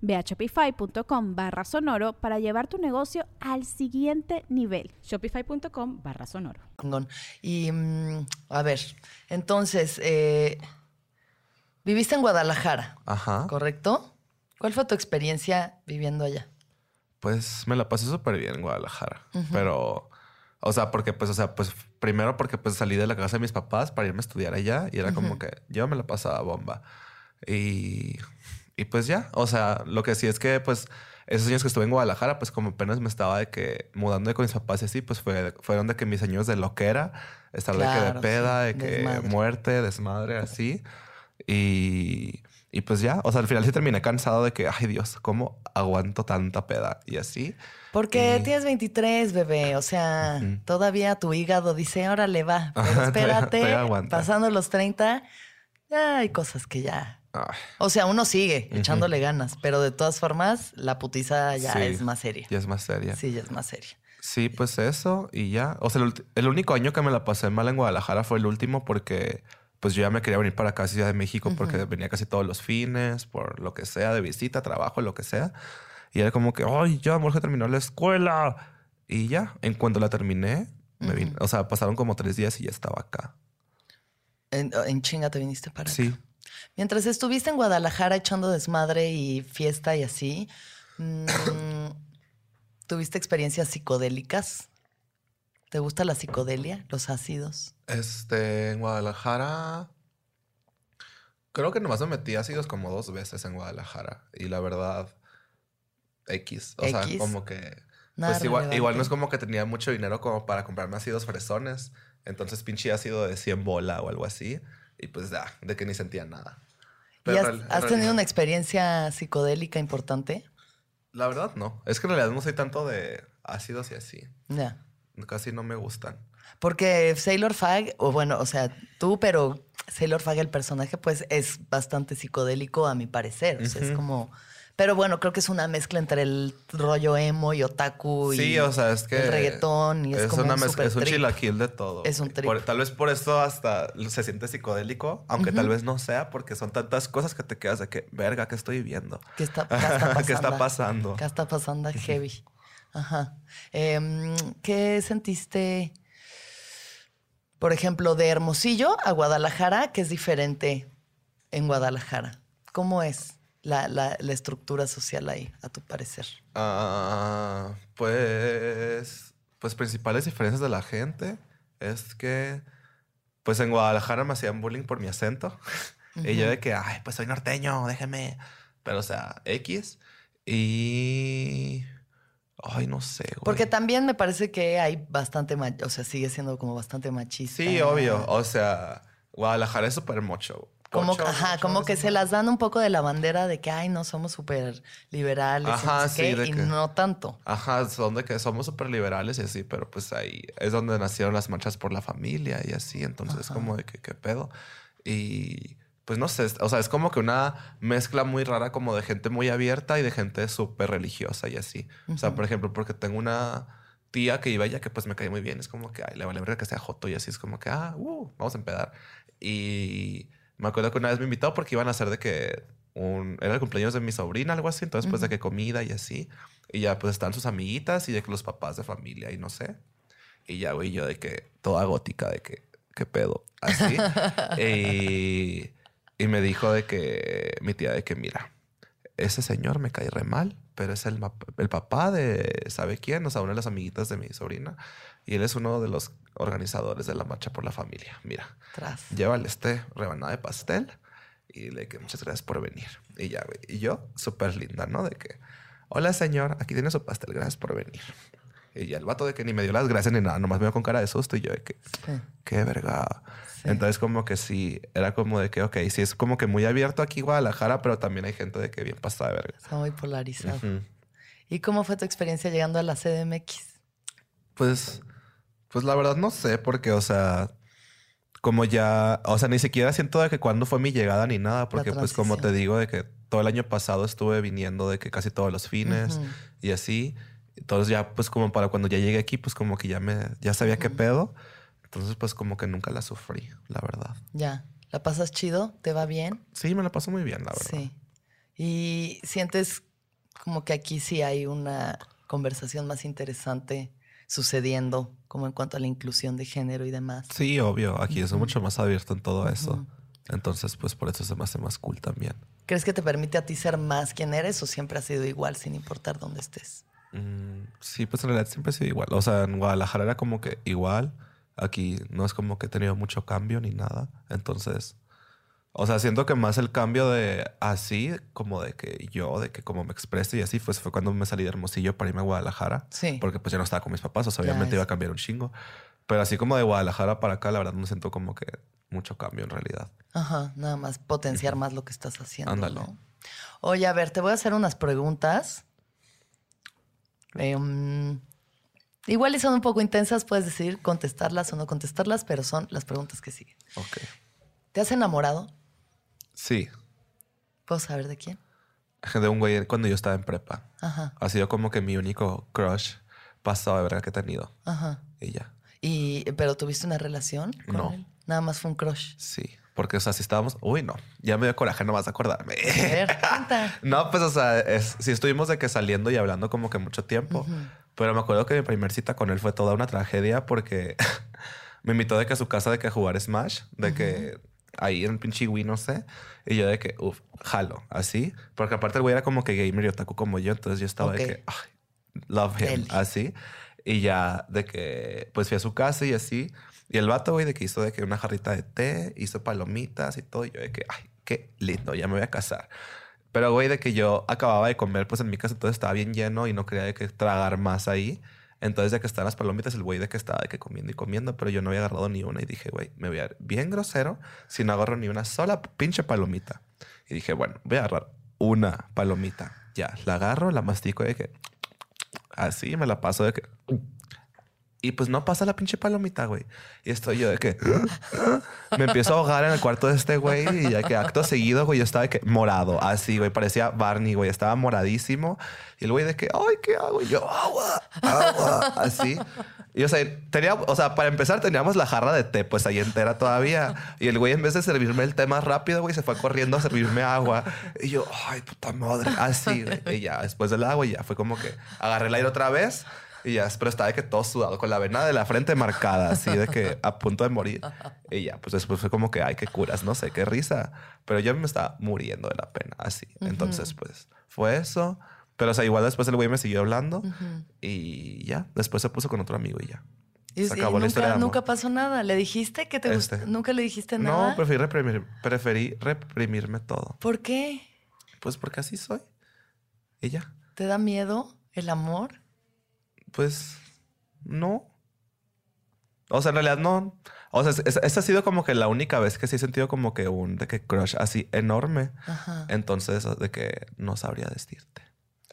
Ve a shopify.com barra sonoro para llevar tu negocio al siguiente nivel. Shopify.com barra sonoro. Y mm, a ver, entonces, eh, viviste en Guadalajara, Ajá. ¿correcto? ¿Cuál fue tu experiencia viviendo allá? Pues me la pasé súper bien en Guadalajara. Pero, o sea, porque pues, o sea, pues primero porque pues salí de la casa de mis papás para irme a estudiar allá y era como que yo me la pasaba bomba. Y, y pues ya, o sea, lo que sí es que pues esos años que estuve en Guadalajara, pues como apenas me estaba de que mudando con mis papás y así, pues fue, fueron de que mis años de loquera, estar de que de peda, sí, de que desmadre. muerte, desmadre, así. Y, y pues ya, o sea, al final sí terminé cansado de que, ay Dios, ¿cómo aguanto tanta peda? Y así. Porque Y- tienes 23, bebé. O sea, todavía tu hígado dice, órale, va. <laughs> Pero espérate, pasando los 30, ya hay cosas que ya... O sea, uno sigue echándole ganas, pero de todas formas, la putiza ya Sí. es más seria. ya es más seria. Sí. Sí, ya es más seria. pues eso y ya. O sea, el, el único año que me la pasé mal en Guadalajara fue el último porque pues yo ya me quería venir para acá, Ciudad de México, porque venía casi todos los fines, por lo que sea, de visita, trabajo, lo que sea. Y era como que, ay, ya, amor, que terminó la escuela. Y ya, en cuanto la terminé, me vine. O sea, pasaron como tres días y ya estaba acá. En, en chinga te viniste para acá. Sí. Mientras estuviste en Guadalajara echando desmadre y fiesta y así, mm, <coughs> ¿tuviste experiencias psicodélicas? ¿Te gusta la psicodelia, los ácidos? Este, en Guadalajara. Creo que nomás me metí ácidos como dos veces en Guadalajara. Y la verdad, X. O sea, como que. Nada pues igual, igual no es como que tenía mucho dinero como para comprarme ácidos fresones. Entonces, pinche ácido de 100 bola o algo así. Y pues ya, de que ni sentía nada. ¿Y Pero has, real- tenido una experiencia psicodélica importante? La verdad, no. Es que en realidad no soy tanto de ácidos y así. Ya. Casi no me gustan. Porque Sailor Fag, o bueno, o sea, tú, pero Sailor Fag, el personaje, pues es bastante psicodélico a mi parecer. O sea, es como. Pero bueno, creo que es una mezcla entre el rollo emo y otaku y Sí, o sea, es que. el reggaetón y es, como una un mezcla, es un trip. chilaquil de todo. Es un trip. Por- tal vez por eso hasta se siente psicodélico, aunque tal vez no sea, porque son tantas cosas que te quedas de que, verga, ¿qué estoy viendo? ¿Qué está, <laughs> qué está pasando? ¿Qué está pasando? ¿Qué está pasando heavy? Ajá. Em, ¿Qué sentiste, por ejemplo, de Hermosillo a Guadalajara, que es diferente en Guadalajara? ¿Cómo es la, la- la estructura social ahí, a tu parecer? Ah, pues, pues principales diferencias de la gente es que, pues en Guadalajara me hacían bullying por mi acento. <laughs> Y yo de que, ay, pues soy norteño, déjeme. Pero, o sea, X. Y... Ay, no sé, güey. Porque también me parece que hay bastante, o sea, sigue siendo como bastante machista. Sí, obvio. O sea, Guadalajara es súper mocho. Como, ajá, como es que se las dan un poco de la bandera de que, ay, no, somos súper liberales. y no Ajá, sé qué, sí, de y que- no tanto. Ajá, son de que somos súper liberales y así, pero pues ahí es donde nacieron las marchas por la familia y así. Entonces, Ajá. como de que, ¿qué pedo? Y pues no sé, es- o sea, es como que una mezcla muy rara como de gente muy abierta y de gente súper religiosa y así. O sea, por ejemplo, porque tengo una tía que iba allá que pues me cae muy bien. Es como que, ay, le vale verga que sea joto y así. Es como que, ah, uh, vamos a empedar. Y me acuerdo que una vez me invitó porque iban a hacer de que un, era el cumpleaños de mi sobrina, algo así. Entonces, pues de que comida y así. Y ya pues están sus amiguitas y de que los papás de familia y no sé. Y ya, güey, yo de que toda gótica, de que, ¿qué pedo? Así. <laughs> y, y me dijo de que mi tía, de que mira, ese señor me cae re mal, pero es el, el papá de, ¿sabe quién? O sea, una de las amiguitas de mi sobrina. Y él es uno de los organizadores de la marcha por la familia. Mira, Tras. llévale este rebanada de pastel y le que muchas gracias por venir. Y ya. Y yo, súper linda, ¿no? De que, hola señor, aquí tiene su pastel, gracias por venir. Y ya el vato de que ni me dio las gracias ni nada, nomás me vio con cara de susto y yo de que, Sí. qué verga. Sí. Entonces como que sí, era como de que, ok, sí es como que muy abierto aquí Guadalajara, pero también hay gente de que bien pasada de verga. Está muy polarizado. Ujú. ¿Y cómo fue tu experiencia llegando a la CDMX? Pues, pues la verdad no sé, porque, o sea, como ya, o sea, ni siquiera siento de que cuándo fue mi llegada ni nada, porque pues como te digo, de que todo el año pasado estuve viniendo de que casi todos los fines y así. Entonces ya, pues como para cuando ya llegué aquí, pues como que ya me, ya sabía qué pedo. Entonces, pues como que nunca la sufrí, la verdad. Ya. ¿La pasas chido? ¿Te va bien? Sí, me la paso muy bien, la verdad. Sí. Y sientes como que aquí sí hay una conversación más interesante sucediendo, como en cuanto a la inclusión de género y demás. Sí, obvio. Aquí es mucho más abierto en todo eso. Entonces, pues por eso se me hace más cool también. ¿Crees que te permite a ti ser más quien eres o siempre has sido igual sin importar dónde estés? Mm, sí, pues en realidad siempre ha sido igual. O sea, en Guadalajara era como que igual. Aquí no es como que he tenido mucho cambio ni nada. Entonces, o sea, siento que más el cambio de así, como de que yo, de que como me expreso y así, pues fue cuando me salí de Hermosillo para irme a Guadalajara. Sí. Porque pues ya no estaba con mis papás, o sea, Ya, obviamente iba a cambiar un chingo. Pero así como de Guadalajara para acá, la verdad no siento como que mucho cambio en realidad. Ajá, nada más potenciar más lo que estás haciendo. Ándale. ¿no? Oye, a ver, te voy a hacer unas preguntas. Igual y son un poco intensas, puedes decidir contestarlas o no contestarlas, pero son las preguntas que siguen. Ok. ¿Te has enamorado? Sí, ¿Puedo saber de quién? de un güey cuando yo estaba en prepa. Ajá, Ha sido como que mi único crush pasado de verga que he tenido. ajá. Y ya. Y, ¿Pero tuviste una relación con No. él? Nada más fue un crush. Sí. Porque, o sea, si estábamos. Uy, no. Ya me dio coraje de acordarme. A ver, cuenta. <laughs> no, pues, o sea, es, sí estuvimos de que saliendo y hablando como que mucho tiempo. Ujú. Pero me acuerdo que mi primer cita con él fue toda una tragedia porque <laughs> me invitó de que a su casa de que a jugar Smash, de que ahí en pinche Wii, no sé. Y yo de que, uff, jalo, así. Porque aparte el güey era como que gamer y otaku como yo, entonces yo estaba Ok. de que, ay, love him, Deli. así. Y ya de que, pues fui a su casa y así. Y el vato, güey, de que hizo de que una jarrita de té, hizo palomitas y todo. Y yo de que, ay, qué lindo, ya me voy a casar. Pero, güey, de que yo acababa de comer, pues en mi casa entonces estaba bien lleno y no quería de que tragar más ahí. Entonces, de que estaban las palomitas, el güey de que estaba de que comiendo y comiendo, pero yo no había agarrado ni una. Y dije, güey, me voy a ver bien grosero si no agarro ni una sola pinche palomita. Y dije, bueno, voy a agarrar una palomita. Ya, la agarro, la mastico de que así me la paso de que. Y pues no pasa la pinche palomita, güey. Y estoy yo de que <laughs> me empiezo a ahogar en el cuarto de este güey y ya que acto seguido, güey, yo estaba de que morado, así, güey, parecía Barney, güey, estaba moradísimo. Y el güey de que, ay, ¿qué hago? Y yo, agua, agua, así. Y o sea, tenía, o sea, para empezar teníamos la jarra de té, pues ahí entera todavía. Y el güey en vez de servirme el té más rápido, güey, se fue corriendo a servirme agua. Y yo, ay, puta madre, así, güey. Y ya, después del agua, ya fue como que agarré el aire otra vez. Y ya, pero estaba de que todo sudado, con la vena de la frente marcada, así de que a punto de morir. Y ya, pues después fue como que, ay, qué curas, no sé, qué risa. Pero yo me estaba muriendo de la pena, así. Entonces, pues, fue eso. Pero, o sea, igual después el güey me siguió hablando y ya, después se puso con otro amigo y ya. Y, Se y acabó la historia de nunca, amor. nunca pasó nada. ¿Le dijiste que te Este. gustó? ¿Nunca le dijiste nada? No, preferí, reprimir, preferí reprimirme todo. ¿Por qué? Pues porque así soy. Y ya. ¿Te da miedo el amor? Pues no. O sea, en realidad no. O sea, es- es- esa ha sido como que la única vez que sí he sentido como que un de que crush así enorme. Ajá. Entonces, de que no sabría decirte.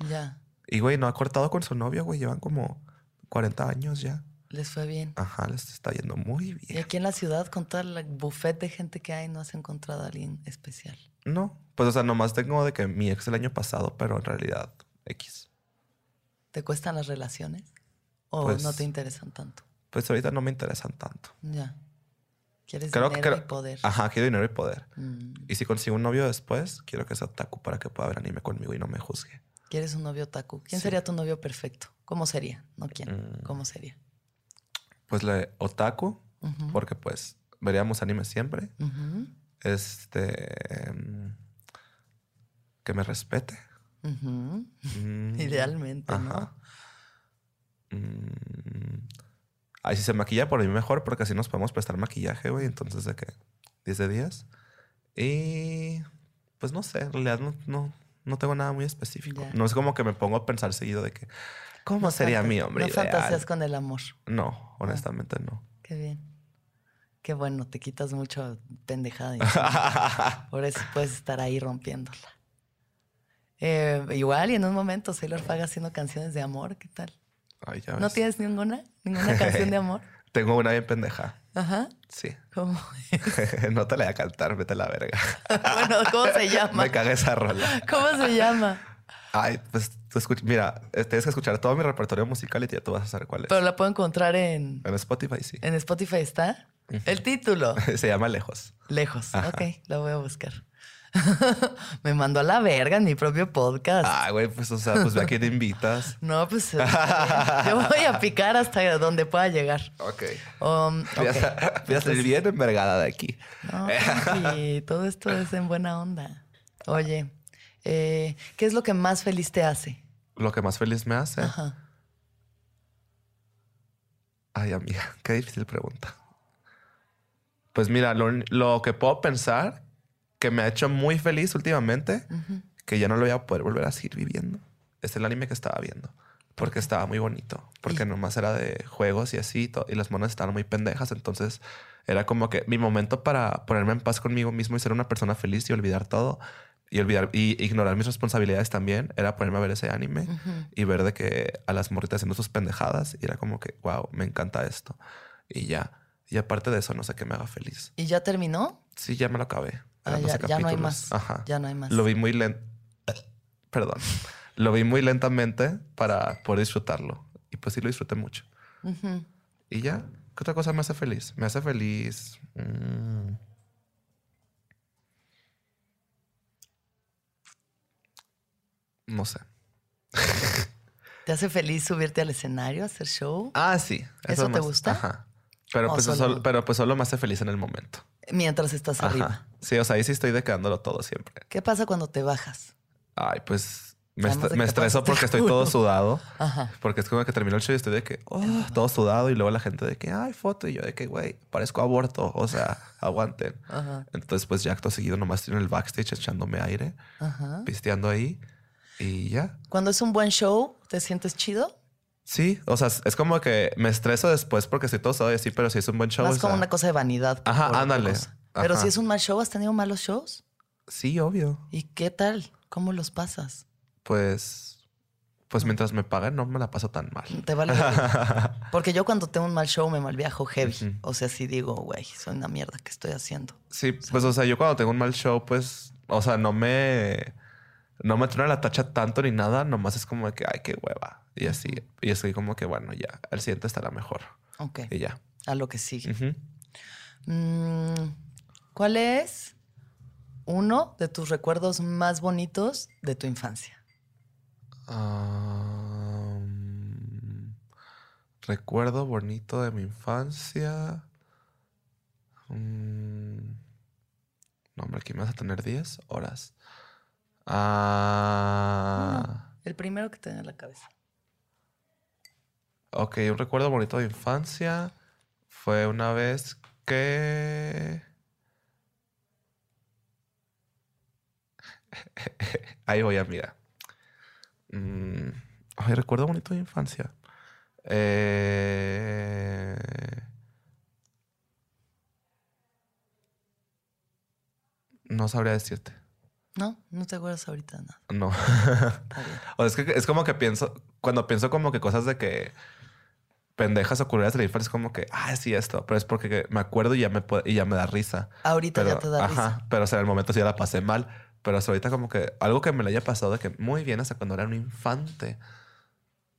Ya. Y güey, no ha cortado con su novio, güey. Llevan como 40 años ya. Les fue bien. Ajá, les está yendo muy Y bien. aquí en la ciudad, con todo el buffet de gente que hay, no has encontrado a alguien especial. No, pues o sea, nomás tengo de que mi ex el año pasado, pero en realidad X. ¿Te cuestan las relaciones? ¿O Pues- no te interesan tanto? Pues ahorita no me interesan tanto. Ya. ¿Quieres Creo dinero y poder? Ajá, quiero dinero y poder. Mm. Y si consigo un novio después, quiero que sea otaku para que pueda ver anime conmigo y no me juzgue. ¿Quieres un novio taku? ¿Quién Sí. sería tu novio perfecto? ¿Cómo sería? No quién. Mm. ¿Cómo sería? Pues la Otaku, porque pues veríamos anime siempre. Este. em, que me respete. Mm, <laughs> Idealmente, ¿no? Ajá. Mm, Ay, si se maquilla por mí mejor, porque así nos podemos prestar maquillaje, güey. Entonces, ¿de qué? 10 de 10. Y. Pues no sé, en realidad no, no, no tengo nada muy específico. No es como que me pongo a pensar seguido de que. ¿Cómo No sería mi hombre No ideal? fantaseas con el amor. No, honestamente no. Qué bien. Qué bueno, te quitas mucho pendejada. Por <laughs> eso puedes estar ahí rompiéndola. Eh, igual, y en un momento Sailor Fag haciendo canciones de amor, ¿qué tal? Ay, ya ¿No ves. tienes ninguna? ¿Ninguna canción de amor? <laughs> Tengo una bien pendeja. Ajá. Sí. ¿Cómo? <laughs> no te la voy a cantar, vete a la verga. <laughs> bueno, ¿cómo se llama? Me caga esa rola. ¿Cómo se llama? Ay, pues tú mira, eh, tienes que escuchar todo mi repertorio musical y ya tú vas a saber cuál es. Pero la puedo encontrar en, En Spotify sí. en Spotify, ¿está? El título. Se llama Lejos. Lejos. Ajá. Ok, lo voy a buscar. <laughs> Me mandó a la verga en mi propio podcast. Ah, güey, pues o sea, pues ve a quién invitas. <laughs> No, pues <laughs> eh, yo voy a picar hasta donde pueda llegar. Ok. Um, Voy a, voy a salir bien envergada de aquí. No, tranqui, todo esto es en buena onda. Oye, eh, ¿qué es lo que más feliz te hace? Lo que más feliz me hace. Ajá. Ay, amiga, qué difícil pregunta. Pues mira, lo, lo que puedo pensar que me ha hecho muy feliz últimamente, que ya no lo voy a poder volver a seguir viviendo, es el anime que estaba viendo. Porque estaba muy bonito. Porque Y- nomás era de juegos y así, to- y las monas estaban muy pendejas. Entonces era como que mi momento para ponerme en paz conmigo mismo y ser una persona feliz y olvidar todo. Y olvidar y ignorar mis responsabilidades también era ponerme a ver ese anime y ver de que a las morritas haciendo sus pendejadas y era como que, wow, me encanta esto. Y ya. Y aparte de eso, no sé qué me haga feliz. ¿Y ya terminó? Sí, ya me lo acabé. Ah, ya, 12 ya no hay más. Ajá. Ya no hay más. Lo vi muy lento. Perdón. Lo vi muy lentamente para poder disfrutarlo. Y pues sí lo disfruté mucho. Y ya, ¿qué otra cosa me hace feliz? Me hace feliz. mm, No sé. ¿Te hace feliz subirte al escenario, hacer show? Ah, sí. ¿Eso te más- gusta? Ajá. Pero ¿O pues, solo- solo- pero pues solo me hace feliz en el momento. Mientras estás arriba. Ajá. Sí, o sea, ahí sí estoy decadándolo todo siempre. ¿Qué pasa cuando te bajas? Ay, pues me, est- me estreso porque estoy todo sudado. Ajá. Porque es como que termino el show y estoy de que, oh, todo sudado. Y luego la gente de que, ay, foto. Y yo de que, güey, parezco aborto. O sea, <laughs> aguanten. Ajá. Entonces, pues ya acto seguido nomás estoy en el backstage echándome aire, Ajá. pisteando ahí. Y ya. Cuando es un buen show, ¿te sientes chido? Sí, o sea, es como que me estreso después porque estoy todo y así, pero si es un buen show. Más o como una cosa de vanidad. Ajá, ándale. Pero si es un mal show, ¿has tenido malos shows? Sí, obvio. ¿Y qué tal? ¿Cómo los pasas? Pues, pues mientras me pagan no me la paso tan mal. Te vale. <laughs> Porque yo cuando tengo un mal show me malviajo heavy. O sea, sí digo, güey, soy una mierda que estoy haciendo. Sí, pues, o sea, yo cuando tengo un mal show, pues, o sea, no me, no me truena la tacha tanto ni nada, nomás es como que, ay, qué hueva. Y así, y estoy como que, bueno, ya, el siguiente estará mejor. Ok. Y ya. A lo que sigue. Mm, ¿Cuál es uno de tus recuerdos más bonitos de tu infancia? Recuerdo bonito de mi infancia. Mm, no, hombre, aquí me vas a tener 10 horas. Ah, El primero que te en la cabeza. Ok, un recuerdo bonito de infancia fue una vez que... <laughs> Ahí voy, amiga. Mm, ay, recuerdo bonito de infancia. Eh, No sabría decirte. ¿No? No te acuerdas ahorita de nada. No. <laughs> O es que es como que pienso, cuando pienso como que cosas de que pendejas o culeras de la infancia, es como que, ah, sí, esto, pero es porque me acuerdo y ya me, y ya me da risa. Ahorita Pero, ya te da ajá, risa. pero o sea, en el momento sí ya la pasé mal. Pero hasta ahorita como que algo que me le haya pasado de que muy bien hasta cuando era un infante.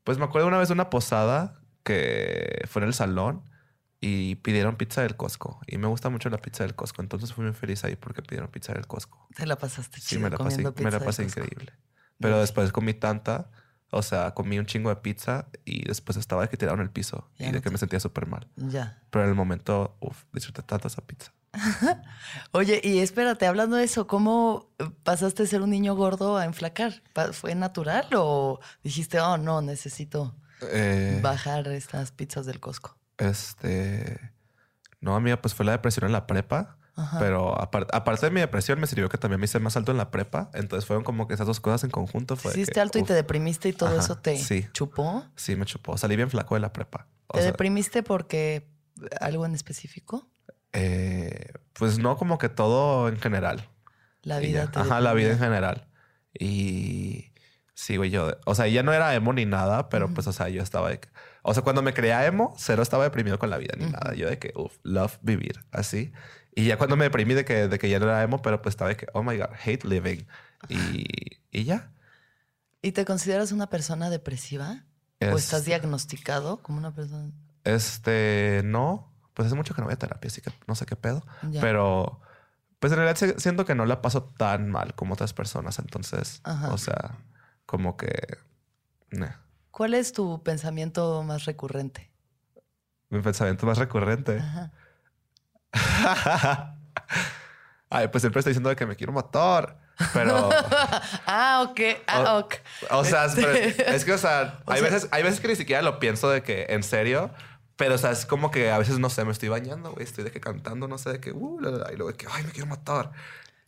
Pues me acuerdo una vez de una posada que fue en el salón y pidieron pizza del Costco. Y me gusta mucho la pizza del Costco. Entonces fui muy feliz ahí porque pidieron pizza del Costco. Te la pasaste Sí, chido me la pasé, me la pasé increíble. Pero después comí tanta, O sea, comí un chingo de pizza y después estaba de que tiraron el piso Ya y no de que te- me sentía súper mal. Ya. Pero en el momento, uff, disfruté tanto esa pizza. <laughs> Oye, y espérate, hablando de eso, ¿cómo pasaste de ser un niño gordo a enflacar? ¿Fue natural o dijiste, oh, no, necesito Eh, bajar estas pizzas del Costco? Este. No, amiga, pues fue la depresión en la prepa. Ajá. Pero apar- aparte de mi depresión, me sirvió que también me hice más alto en la prepa. Entonces fueron como que esas dos cosas en conjunto. Fue Hiciste que, alto y te deprimiste y todo Ajá, eso te sí. chupó. Sí, me chupó. Salí bien flaco de la prepa. O ¿Te sea, deprimiste porque algo en específico? eh, pues no como que todo en general. La vida te Ajá, la vida en general. Y sí, güey, yo, o sea, ya no era emo ni nada, pero pues, o sea, yo estaba de que, o sea, cuando me creía emo, cero estaba deprimido con la vida ni nada. Yo de que, uff, love vivir, así. Y ya cuando me deprimí de que, de que ya no era emo, pero pues estaba de que, oh my God, hate living. Y, y ya. ¿Y te consideras una persona depresiva? ¿O Es- estás diagnosticado como una persona? Este, no, pues hace mucho que no voy a terapia, así que no sé qué pedo. Ya. Pero, pues en realidad si- siento que no la paso tan mal como otras personas. Entonces, Ajá. o sea, como que... nah. ¿Cuál es tu pensamiento más recurrente? Mi pensamiento más recurrente. Ajá. <laughs> Ay, pues siempre estoy diciendo que me quiero matar. Pero, <laughs> ah, ok. Ah, O- ok. o sea, Este- es, es que, o sea, <laughs> O hay, sea- veces, hay veces que ni siquiera lo pienso de que en serio. Pero, o sea, es como que a veces, no sé, me estoy bañando, güey. Estoy de que cantando, no sé, de que, uh, la, la, la, y luego de que, ay, me quiero matar.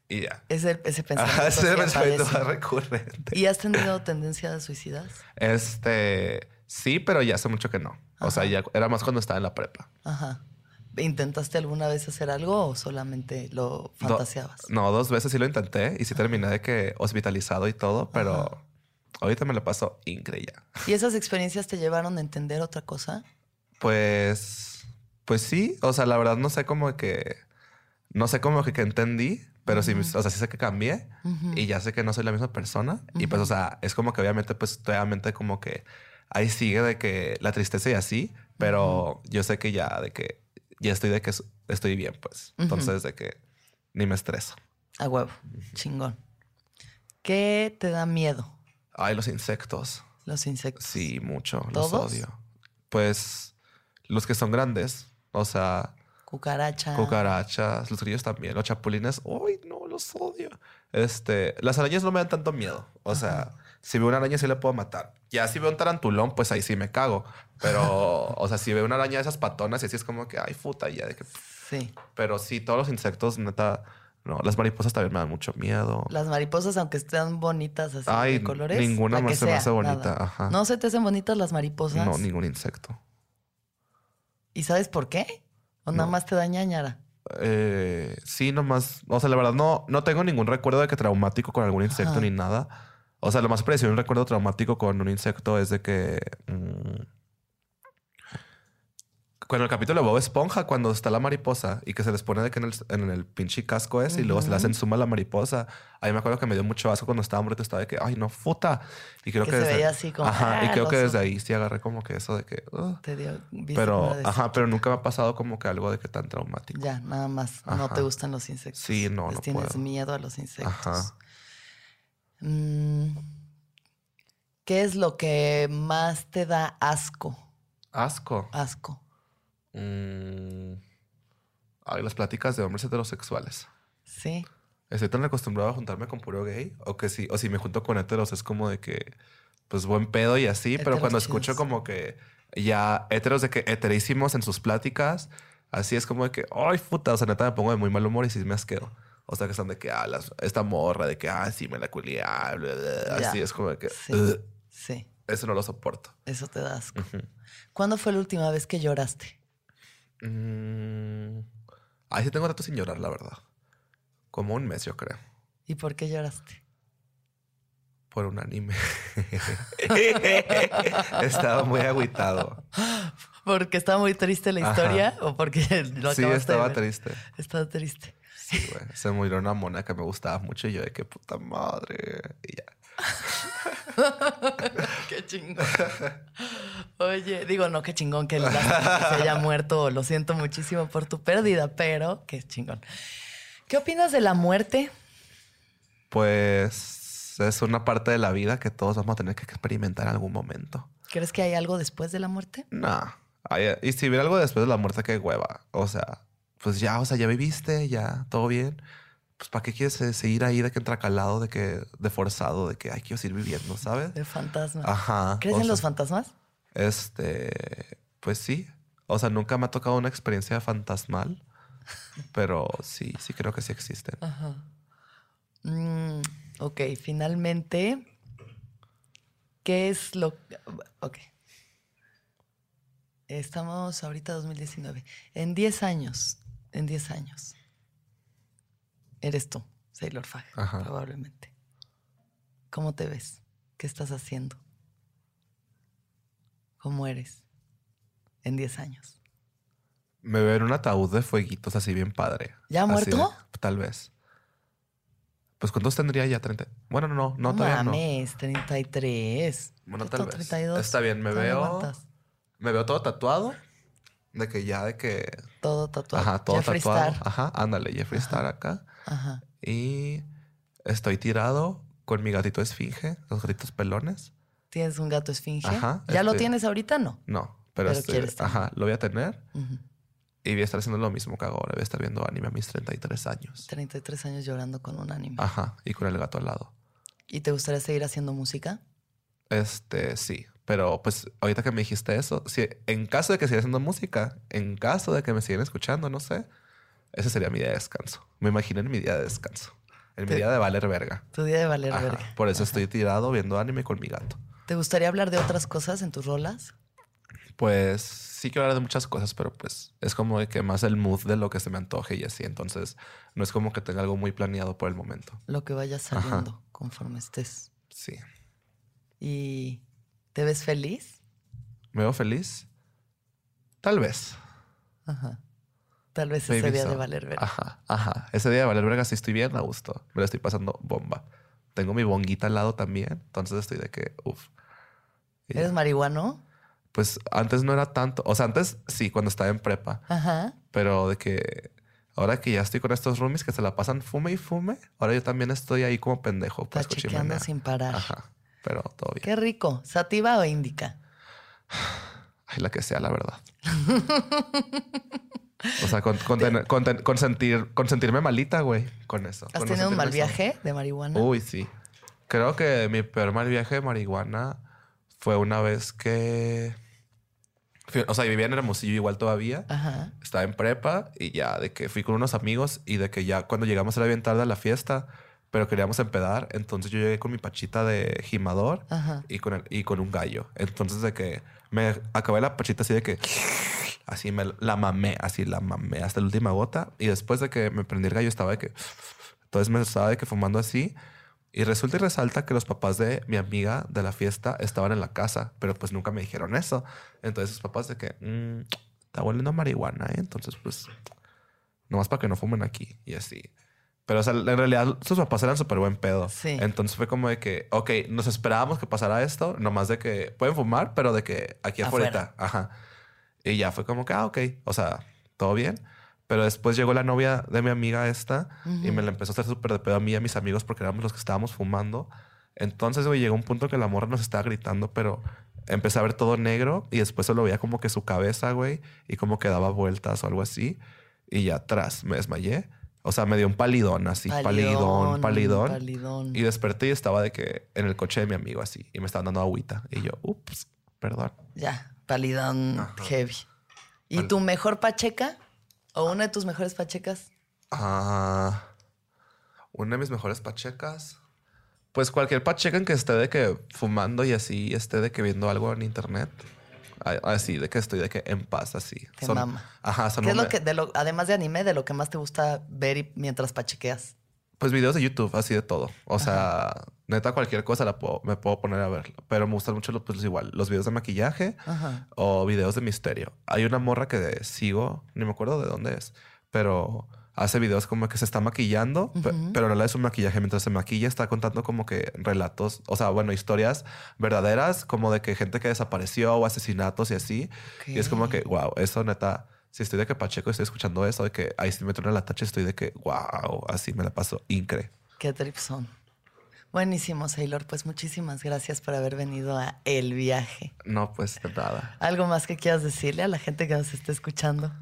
Y ya. Ese, <laughs> ese pensamiento. Ajá, ese pensamiento más recurrente. ¿Y has tenido <laughs> tendencia a suicidas? Este, sí, pero ya hace mucho que no. O sea, ya era más cuando estaba en la prepa. Ajá. ¿Intentaste alguna vez hacer algo o solamente lo Do- fantaseabas? no, dos veces sí lo intenté y sí terminé de que hospitalizado y todo, pero ahorita me lo paso increíble. ¿Y esas experiencias te llevaron a entender otra cosa? Pues, pues sí, o sea, la verdad no sé cómo que, no sé cómo que, que entendí, pero sí, o sea, sí sé que cambié Ujú. y ya sé que no soy la misma persona y pues, o sea, es como que obviamente, pues, obviamente como que ahí sigue de que la tristeza y así, pero yo sé que ya de que ya estoy de que estoy bien, pues, entonces de que ni me estreso. A huevo. Chingón. ¿Qué te da miedo? Ay, los insectos. Los insectos. Sí, mucho. ¿Todos? Los odio. Pues los que son grandes. O sea, Cucaracha. cucarachas, los grillos también, los chapulines. Uy, no, los odio. Este, las arañas no me dan tanto miedo. O sea, si veo una araña sí le puedo matar. Ya si veo un tarantulón, pues ahí sí me cago. Pero, <laughs> o sea, si veo una araña de esas patonas y así es como que, ay, puta, ya de que. Sí. Pero sí, todos los insectos, neta, no. Las mariposas también me dan mucho miedo. Las mariposas, aunque estén bonitas así Ay, de colores. ninguna la más se me hace bonita, ajá. ¿No se te hacen bonitas las mariposas? No, ningún insecto. ¿Y sabes por qué? ¿O nada No. más te da ñañara? Eh, sí, nomás. O sea, la verdad, no, no tengo ningún recuerdo de que traumático con algún insecto Ajá. ni nada. O sea, lo más parecido a un recuerdo traumático con un insecto es de que. mm, con el capítulo de Bob Esponja, cuando está la mariposa y que se les pone de que en el, en el pinche casco es y luego se le hacen suma a la mariposa. Ahí me acuerdo que me dio mucho asco cuando estaba morrito. Estaba de que, ay, no, puta. Y creo Que que, se desde, veía así como, Ajá, y creo que desde ahí sí agarré como que eso de que. Te dio. Pero, ajá, pero nunca me ha pasado como que algo de que tan traumático. Ya, nada más. No te gustan los insectos. Sí, no, Les no tienes puedo. miedo a los insectos. Ajá. Mm, ¿Qué es lo que más te da asco? Asco. Asco. Mm. Ay, las pláticas de hombres heterosexuales. Sí. Estoy tan acostumbrado a juntarme con puro gay. O que si, o si me junto con heteros es como de que, pues buen pedo y así. pero cuando chidos. escucho como que ya heteros de que heterísimos en sus pláticas, así es como de que, ay, puta, o sea, neta me pongo de muy mal humor y sí me asqueo. O sea, que están de que, ah, las- esta morra, de que, ah, sí me la culié, ah, bla, bla, Ya. así es como de que, Sí. Eso no lo soporto. Eso te da asco. ¿Cuándo fue la última vez que lloraste? Mm. Ahí sí tengo rato sin llorar, la verdad. Como un mes, yo creo. ¿Y por qué lloraste? Por un anime. <laughs> estaba muy agüitado. ¿Porque estaba muy triste la Ajá. historia o porque lo Sí, de estaba ver? triste. Estaba triste. Sí, güey. Se murió una mona que me gustaba mucho y yo de qué puta madre. Y ya. <laughs> Qué chingón. Oye, digo, no, qué chingón que, lástima que se haya muerto. Lo siento muchísimo por tu pérdida, pero qué chingón. ¿Qué opinas de la muerte? Pues. es una parte de la vida que todos vamos a tener que experimentar en algún momento. ¿Crees que hay algo después de la muerte? No. Ay, Y si hubiera algo después de la muerte, qué hueva. O sea, pues ya, o sea, ya viviste, ya, todo bien. Pues ¿para qué quieres eh, seguir ahí de que entracalado, de que, de forzado, de que, ay, quiero seguir viviendo, ¿sabes? De fantasma. Ajá. ¿Crees en sea, los fantasmas? Este, pues sí. O sea, nunca me ha tocado una experiencia fantasmal, pero sí, sí creo que sí existen. Ajá. Mm, ok, finalmente, ¿qué es lo... Ok. Estamos ahorita 2019. En 10 años, en 10 años, eres tú, Sailor Fag, Ajá. probablemente. ¿Cómo te ves? ¿Qué estás haciendo? ¿Cómo eres en 10 años? Me veo en un ataúd de fueguitos así bien padre. ¿Ya Así muerto? de- tal vez. Pues ¿cuántos tendría ya? 30. Bueno, no, no, no, todavía no. mames, 33. Bueno, tal vez. 32. Está bien, me Todavía veo. Me veo todo tatuado. De que ya de que. Todo tatuado. Ajá, todo Jeffree tatuado. Star. Ajá, ándale, Jeffree Star acá. Ajá. Y estoy tirado con mi gatito esfinge, los gatitos pelones. ¿Tienes un gato esfinge? Ajá, ¿Ya lo este- tienes ahorita? No. No, pero, Pero este, quieres ajá, lo voy a tener Ujú. y voy a estar haciendo lo mismo que hago ahora. Voy a estar viendo anime a mis 33 años. 33 años llorando con un anime. Ajá, y con el gato al lado. ¿Y te gustaría seguir haciendo música? Este, sí. Pero pues ahorita que me dijiste eso, si, en caso de que siga haciendo música, en caso de que me sigan escuchando, no sé, ese sería mi día de descanso. Me imagino en mi día de descanso. En mi Te- día de valer verga. Tu día de valer Ajá, verga. Por eso estoy tirado viendo anime con mi gato. ¿Te gustaría hablar de otras cosas en tus rolas? Pues sí quiero hablar de muchas cosas, pero pues es como de que más el mood de lo que se me antoje y así. Entonces no es como que tenga algo muy planeado por el momento. Lo que vaya saliendo conforme estés. Sí. ¿Y te ves feliz? ¿Me veo feliz? Tal vez. Ajá. Tal vez ese día so. de valer verga. Ajá, ajá. Ese día de valer verga sí estoy bien a gusto. Me lo estoy pasando bomba. Tengo mi bonguita al lado también. Entonces estoy de que, uff. ¿Eres marihuano? Pues antes no era tanto. O sea, antes sí, cuando estaba en prepa. Ajá. Pero de que ahora que ya estoy con estos roomies que se la pasan fume y fume, ahora yo también estoy ahí como pendejo. Está Pues, chimenea. sin parar. Ajá. Pero todo bien. Qué rico. ¿Sativa o índica? Ay, la que sea, la verdad. <laughs> o sea, con, con con ten- consentir, consentirme malita, güey, con eso. ¿Has con tenido un mal sentirme viaje de marihuana? Uy, sí. Creo que mi peor mal viaje de marihuana fue una vez que... o sea, vivía en Hermosillo igual todavía. Ajá. Estaba en prepa y ya de que fui con unos amigos y de que ya cuando llegamos era bien tarde a la fiesta, pero queríamos empedar. Entonces yo llegué con mi pachita de gimador Ajá. y con, el, y con un gallo. Entonces de que me acabé la pachita así de que... Así me la mamé, así la mamé hasta la última gota. Y después de que me prendí el gallo estaba de que... Entonces me estaba de que fumando así. Y resulta y resalta que los papás de mi amiga de la fiesta estaban en la casa, pero pues nunca me dijeron eso. Entonces sus papás de que... "Mm, está oliendo a marihuana, ¿eh? Entonces pues... Nomás para que no fumen aquí. Y así. Pero o sea, en realidad sus papás eran súper buen pedo. Sí. Entonces fue como de que, ok, nos esperábamos que pasara esto, nomás de que pueden fumar, pero de que aquí Afuera. Ajá. Y ya fue como que, ah, ok, o sea, todo bien. Pero después llegó la novia de mi amiga esta y me la empezó a hacer súper de pedo a mí y a mis amigos porque éramos los que estábamos fumando. Entonces, güey, llegó un punto que la morra nos estaba gritando, pero empecé a ver todo negro y después solo veía como que su cabeza, güey, y como que daba vueltas o algo así. Y ya atrás me desmayé. O sea, me dio un palidón así, palidón, palidón. palidón. Y desperté y estaba de que en el coche de mi amigo así. Y me estaban dando agüita. Y yo, ups, perdón. Ya, palidón Ajá. heavy. ¿Y Pal- tu mejor pacheca? ¿O una de tus mejores pachecas? Ah, una de mis mejores pachecas. Pues cualquier pacheca en que esté de que fumando y así esté de que viendo algo en internet. Así, de que estoy de que en paz, así. Te mama. Ajá, son ¿Qué es lo que, de lo, además de anime, de lo que más te gusta ver y- mientras pachequeas? Pues videos de YouTube, así de todo. O sea, neta, cualquier cosa la puedo, me puedo poner a ver. Pero me gustan mucho los, pues igual, los videos de maquillaje Ajá. o videos de misterio. Hay una morra que sigo, ni me acuerdo de dónde es, pero hace videos como que se está maquillando, pero no le es un maquillaje. Mientras se maquilla, está contando como que relatos, o sea, bueno, historias verdaderas, como de que gente que desapareció o asesinatos y así. Y es como que, wow, eso neta. Si estoy de que Pacheco estoy escuchando eso, de que ahí sí me truena la tacha, estoy de que, wow, así me la paso increíble. ¿Qué trip son? Buenísimo, Sailor. Pues muchísimas gracias por haber venido a El Viaje. No, pues de nada. ¿Algo más que quieras decirle a la gente que nos está escuchando?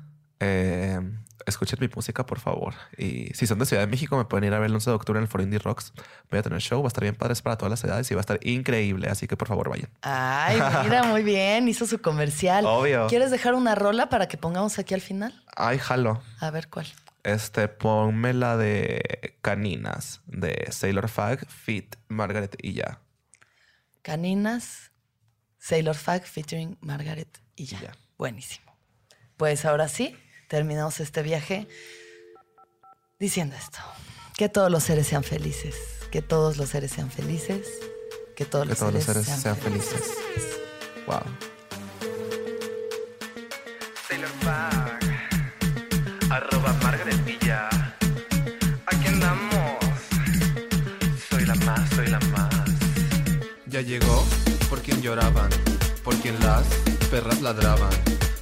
Eh, escuchen mi música, por favor. Y si son de Ciudad de México, me pueden ir a ver el 11 de octubre en el For Indie Rocks. Voy a tener show, va a estar bien padre, es para todas las edades y va a estar increíble. Así que por favor vayan. Ay, <laughs> mira, muy bien. Hizo su comercial. Obvio. ¿Quieres dejar una rola para que pongamos aquí al final? Ay, jalo. A ver cuál. Este, ponme la de Caninas de Sailor Fag, Fit, Margaret y ya. Caninas, Sailor Fag featuring Margaret y ya. Ya. Buenísimo. Pues ahora sí, terminamos este viaje diciendo esto. Que todos los seres sean felices. Que todos los seres sean felices. Que todos, Que los, todos los seres sean, sean felices. Wow. Sailor arroba Margaret Villa. Aquí andamos. Soy la más, soy la más. Ya llegó por quien lloraban, por quien las perras ladraban.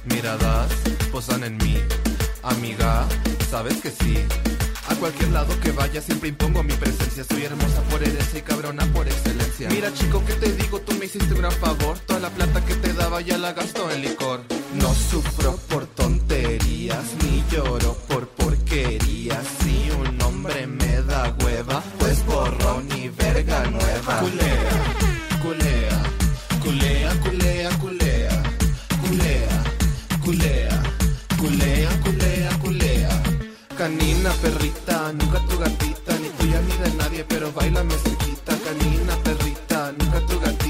Miradas posan en mí, amiga, sabes que sí. A cualquier lado que vaya siempre impongo mi presencia. Soy hermosa por herencia y cabrona por excelencia. Mira chico que te digo, tú me hiciste un gran favor. Toda la plata que te daba ya la gasto en licor. No sufro por tonterías, ni lloro por porquerías. Si un hombre me da hueva, pues borrón y verga nueva. Culea, culea, culea, culea, culea. Canina, perrita, nunca tu gatita, ni tuya ni de nadie, pero bailame cerquita. Canina, perrita, nunca tu gatita,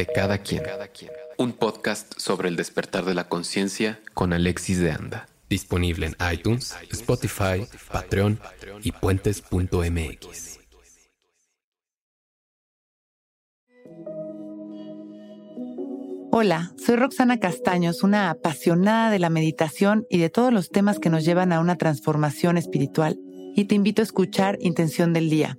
de cada quien. Un podcast sobre el despertar de la conciencia con Alexis de Anda. Disponible en iTunes, Spotify, Patreon y puentes.mx. Hola, soy Roxana Castaños, una apasionada de la meditación y de todos los temas que nos llevan a una transformación espiritual, y te invito a escuchar Intención del Día,